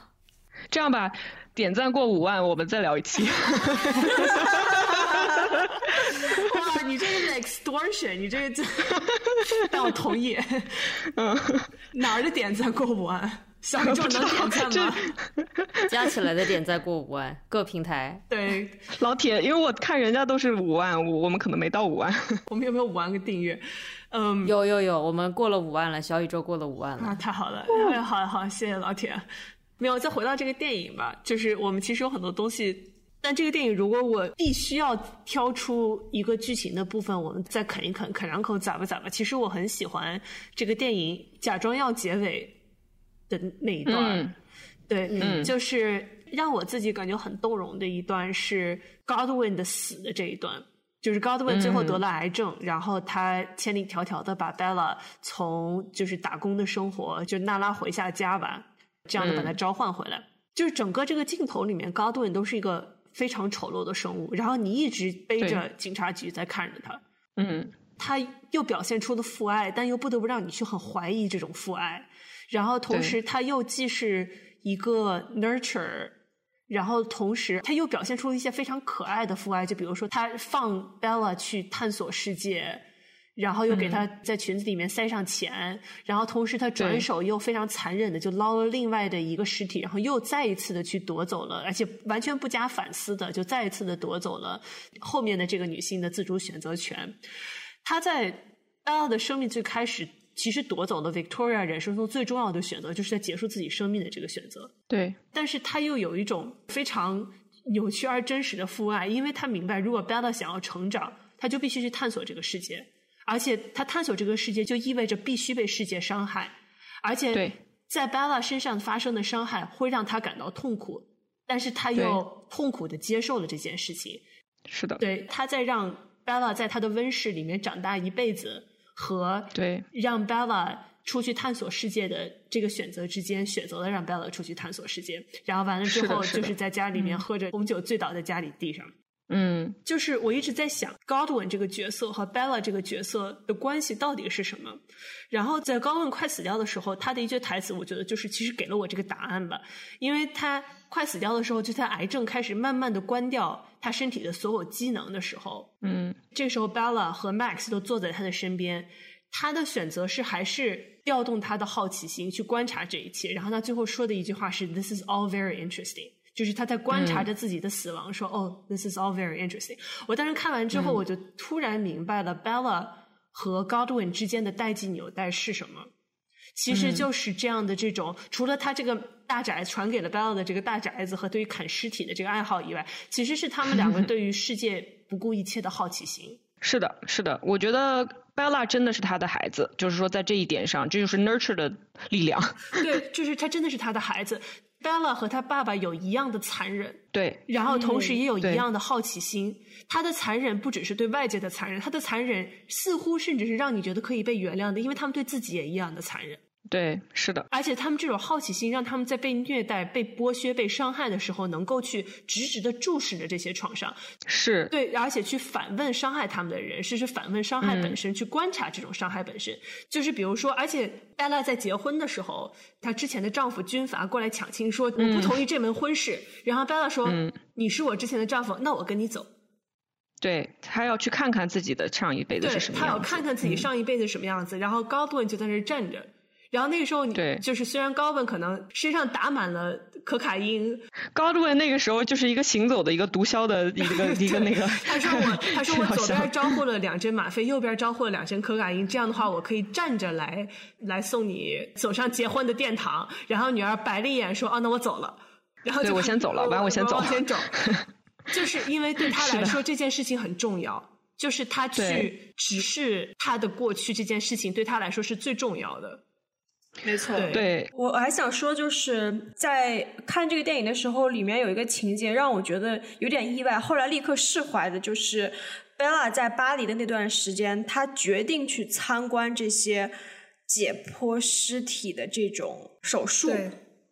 这样吧，点赞过五万，我们再聊一期。哇，(laughs) 你这个是 extortion，你这个，(laughs) 但我同意。嗯，哪儿的点赞过五万？小宇宙能点赞吗？(laughs) 加起来的点赞过五万，各平台。对，老铁，因为我看人家都是五万，我我们可能没到五万。(laughs) 我们有没有五万个订阅？嗯，有有有，我们过了五万了，小宇宙过了五万了。那，太好了，好好，谢谢老铁。没有，再回到这个电影吧，就是我们其实有很多东西。但这个电影，如果我必须要挑出一个剧情的部分，我们再啃一啃，啃两口咋吧咋吧。其实我很喜欢这个电影假装要结尾的那一段，对，嗯，就是让我自己感觉很动容的一段是 Godwin 的死的这一段。就是 Godwin 最后得了癌症，然后他千里迢迢的把 Bella 从就是打工的生活，就娜拉回下家吧，这样的把他召唤回来。就是整个这个镜头里面，Godwin 都是一个非常丑陋的生物，然后你一直背着警察局在看着他，嗯，他又表现出了父爱，但又不得不让你去很怀疑这种父爱，然后同时他又既是一个 nurture。然后同时，他又表现出了一些非常可爱的父爱，就比如说他放 Bella 去探索世界，然后又给他在裙子里面塞上钱，然后同时他转手又非常残忍的就捞了另外的一个尸体，然后又再一次的去夺走了，而且完全不加反思的就再一次的夺走了后面的这个女性的自主选择权。他在 Bella 的生命最开始。其实夺走了 Victoria 人生中最重要的选择，就是在结束自己生命的这个选择。对，但是他又有一种非常扭曲而真实的父爱，因为他明白，如果 Bella 想要成长，他就必须去探索这个世界，而且他探索这个世界就意味着必须被世界伤害，而且在 Bella 身上发生的伤害会让他感到痛苦，但是他又痛苦的接受了这件事情。是的，对，他在让 Bella 在他的温室里面长大一辈子。和对。让 Bella 出去探索世界的这个选择之间，选择了让 Bella 出去探索世界，然后完了之后就是在家里面喝着红酒醉倒在家里地上。嗯，就是我一直在想 Godwin 这个角色和 Bella 这个角色的关系到底是什么。然后在 Godwin 快死掉的时候，他的一句台词，我觉得就是其实给了我这个答案吧，因为他快死掉的时候，就在癌症开始慢慢的关掉。他身体的所有机能的时候，嗯，这时候 Bella 和 Max 都坐在他的身边，他的选择是还是调动他的好奇心去观察这一切。然后他最后说的一句话是 “This is all very interesting”，就是他在观察着自己的死亡，说“哦，This is all very interesting”。我当时看完之后，我就突然明白了 Bella 和 Godwin 之间的代际纽带是什么。其实就是这样的这种，除了他这个大宅传给了 Bella 的这个大宅子和对于砍尸体的这个爱好以外，其实是他们两个 (laughs) 对于世界不顾一切的好奇心。是的，是的，我觉得 Bella 真的是他的孩子，就是说在这一点上，这就是 nurture 的力量。(laughs) 对，就是他真的是他的孩子。Bella 和他爸爸有一样的残忍，对，然后同时也有一样的好奇心。他的残忍不只是对外界的残忍，他的残忍似乎甚至是让你觉得可以被原谅的，因为他们对自己也一样的残忍。对，是的，而且他们这种好奇心，让他们在被虐待、被剥削、被伤害的时候，能够去直直的注视着这些创伤，是。对，而且去反问伤害他们的人，甚至反问伤害本身，去观察这种伤害本身。就是比如说，而且 Bella 在结婚的时候，她之前的丈夫军阀过来抢亲，说我不同意这门婚事，然后 Bella 说，你是我之前的丈夫，那我跟你走。对他要去看看自己的上一辈子是什么样子，他要看看自己上一辈子什么样子，然后高顿就在那站着。然后那个时候，你就是虽然高文可能身上打满了可卡因，高文那个时候就是一个行走的一个毒枭的一个 (laughs) 一个那个。他说我，(laughs) 他说我左边 (laughs) 招呼了两针吗啡，右边招呼了两针可卡因，这样的话我可以站着来来送你走上结婚的殿堂。然后女儿白了一眼说：“哦，那我走了。”然后对我先走了，完我先走，我先走。就是因为对他来说这件事情很重要，就是他去直视他的过去这件事情对他来说是最重要的。没错，对我还想说，就是在看这个电影的时候，里面有一个情节让我觉得有点意外，后来立刻释怀的，就是贝拉在巴黎的那段时间，她决定去参观这些解剖尸体的这种手术。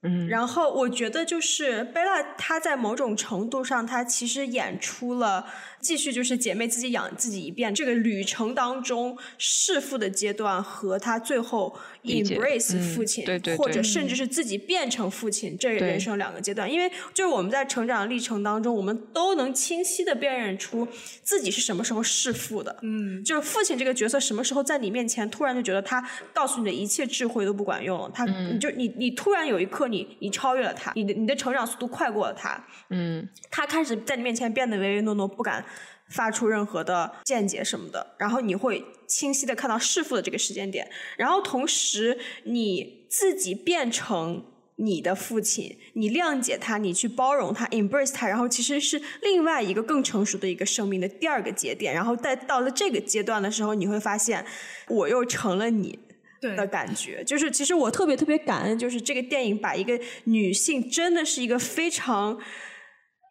嗯，然后我觉得就是贝拉，她在某种程度上，她其实演出了。继续就是姐妹自己养自己一遍这个旅程当中弑父的阶段和他最后 embrace 父亲，或者甚至是自己变成父亲这人生两个阶段。因为就是我们在成长历程当中，我们都能清晰的辨认出自己是什么时候弑父的。嗯，就是父亲这个角色什么时候在你面前突然就觉得他告诉你的一切智慧都不管用了，他你就你你突然有一刻你你超越了他，你的你的成长速度快过了他。嗯，他开始在你面前变得唯唯诺诺，不敢。发出任何的见解什么的，然后你会清晰的看到弑父的这个时间点，然后同时你自己变成你的父亲，你谅解他，你去包容他，embrace 他，然后其实是另外一个更成熟的一个生命的第二个节点。然后在到了这个阶段的时候，你会发现，我又成了你的感觉。就是其实我特别特别感恩，就是这个电影把一个女性真的是一个非常。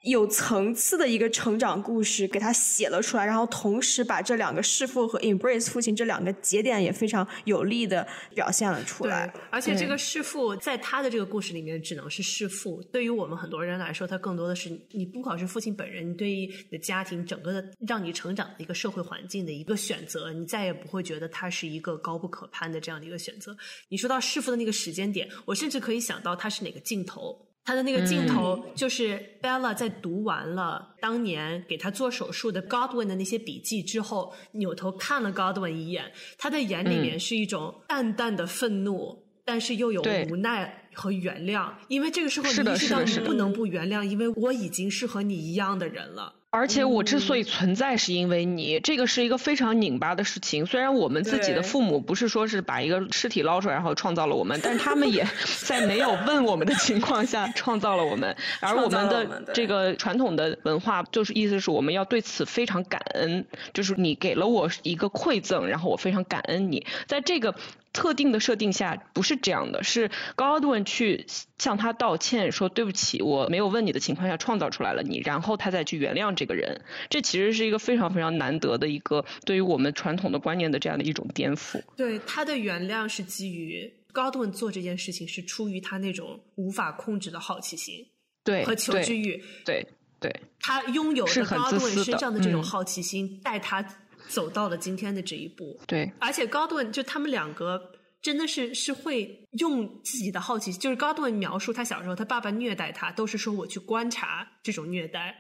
有层次的一个成长故事给他写了出来，然后同时把这两个弑父和 embrace 父亲这两个节点也非常有力的表现了出来。而且这个弑父在他的这个故事里面只能是弑父，对于我们很多人来说，他更多的是你不考是父亲本人，你对于你的家庭整个的让你成长的一个社会环境的一个选择，你再也不会觉得他是一个高不可攀的这样的一个选择。你说到弑父的那个时间点，我甚至可以想到他是哪个镜头。他的那个镜头就是 Bella 在读完了当年给他做手术的 Godwin 的那些笔记之后，扭头看了 Godwin 一眼，他的眼里面是一种淡淡的愤怒，但是又有无奈和原谅，因为这个时候你意识到你不能不原谅，因为我已经是和你一样的人了。而且我之所以存在，是因为你，这个是一个非常拧巴的事情。虽然我们自己的父母不是说是把一个尸体捞出来然后创造了我们，但是他们也 (laughs) 在没有问我们的情况下创造了我们。而我们的这个传统的文化，就是意思是我们要对此非常感恩，就是你给了我一个馈赠，然后我非常感恩你。在这个。特定的设定下不是这样的，是高奥文去向他道歉，说对不起，我没有问你的情况下创造出来了你，然后他再去原谅这个人。这其实是一个非常非常难得的一个对于我们传统的观念的这样的一种颠覆。对他的原谅是基于高奥文做这件事情是出于他那种无法控制的好奇心，对和求知欲，对对，他拥有的高奥文身上的这种好奇心带他。走到了今天的这一步，对，而且高顿就他们两个真的是是会用自己的好奇，就是高顿描述他小时候他爸爸虐待他，都是说我去观察这种虐待，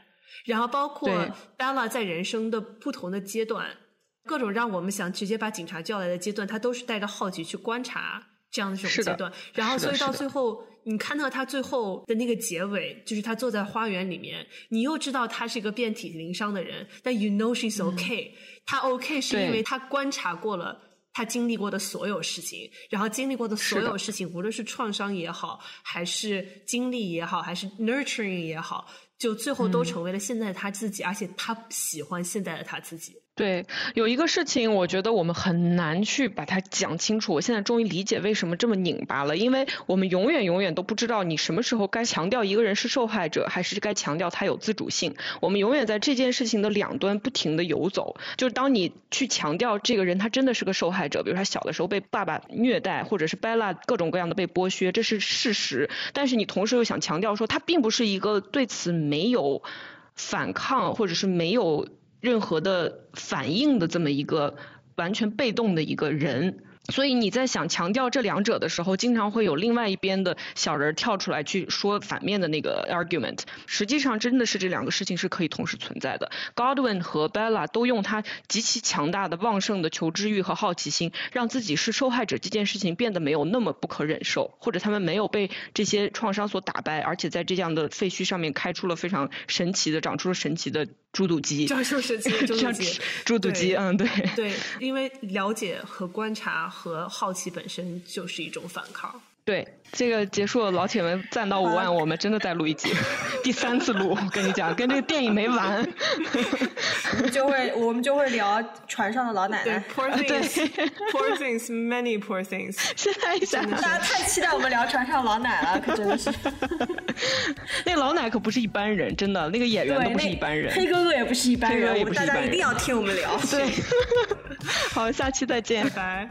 然后包括 Bella 在人生的不同的阶段，各种让我们想直接把警察叫来的阶段，他都是带着好奇去观察这样的这种阶段，然后所以到最后。你看到他最后的那个结尾，就是他坐在花园里面，你又知道他是一个遍体鳞伤的人，但 you know she's okay，他 okay 是因为他观察过了他经历过的所有事情，然后经历过的所有事情，无论是创伤也好，还是经历也好，还是 nurturing 也好，就最后都成为了现在的他自己，而且他喜欢现在的他自己。对，有一个事情，我觉得我们很难去把它讲清楚。我现在终于理解为什么这么拧巴了，因为我们永远永远都不知道你什么时候该强调一个人是受害者，还是该强调他有自主性。我们永远在这件事情的两端不停的游走。就是当你去强调这个人他真的是个受害者，比如他小的时候被爸爸虐待，或者是 Bella 各种各样的被剥削，这是事实。但是你同时又想强调说他并不是一个对此没有反抗，或者是没有。任何的反应的这么一个完全被动的一个人。所以你在想强调这两者的时候，经常会有另外一边的小人跳出来去说反面的那个 argument。实际上真的是这两个事情是可以同时存在的。Godwin 和 Bella 都用他极其强大的旺盛的求知欲和好奇心，让自己是受害者这件事情变得没有那么不可忍受，或者他们没有被这些创伤所打败，而且在这样的废墟上面开出了非常神奇的，长出了神奇的猪肚鸡。长出神奇的猪肚鸡。猪肚鸡，嗯，对。对，因为了解和观察。和好奇本身就是一种反抗。对，这个结束了，老铁们赞到五万，我们真的再录一集，(laughs) 第三次录，我跟你讲，跟这个电影没完。(laughs) 就会，我们就会聊船上的老奶奶。Poor (laughs) things，poor things，many poor things。现在想，大家太期待我们聊船上老奶了，可真的是。那老奶可不是一般人，真的，那个演员都不是一般人。黑哥哥也不是一般人，我们大家一定要听我们聊。对。好，下期再见，拜拜。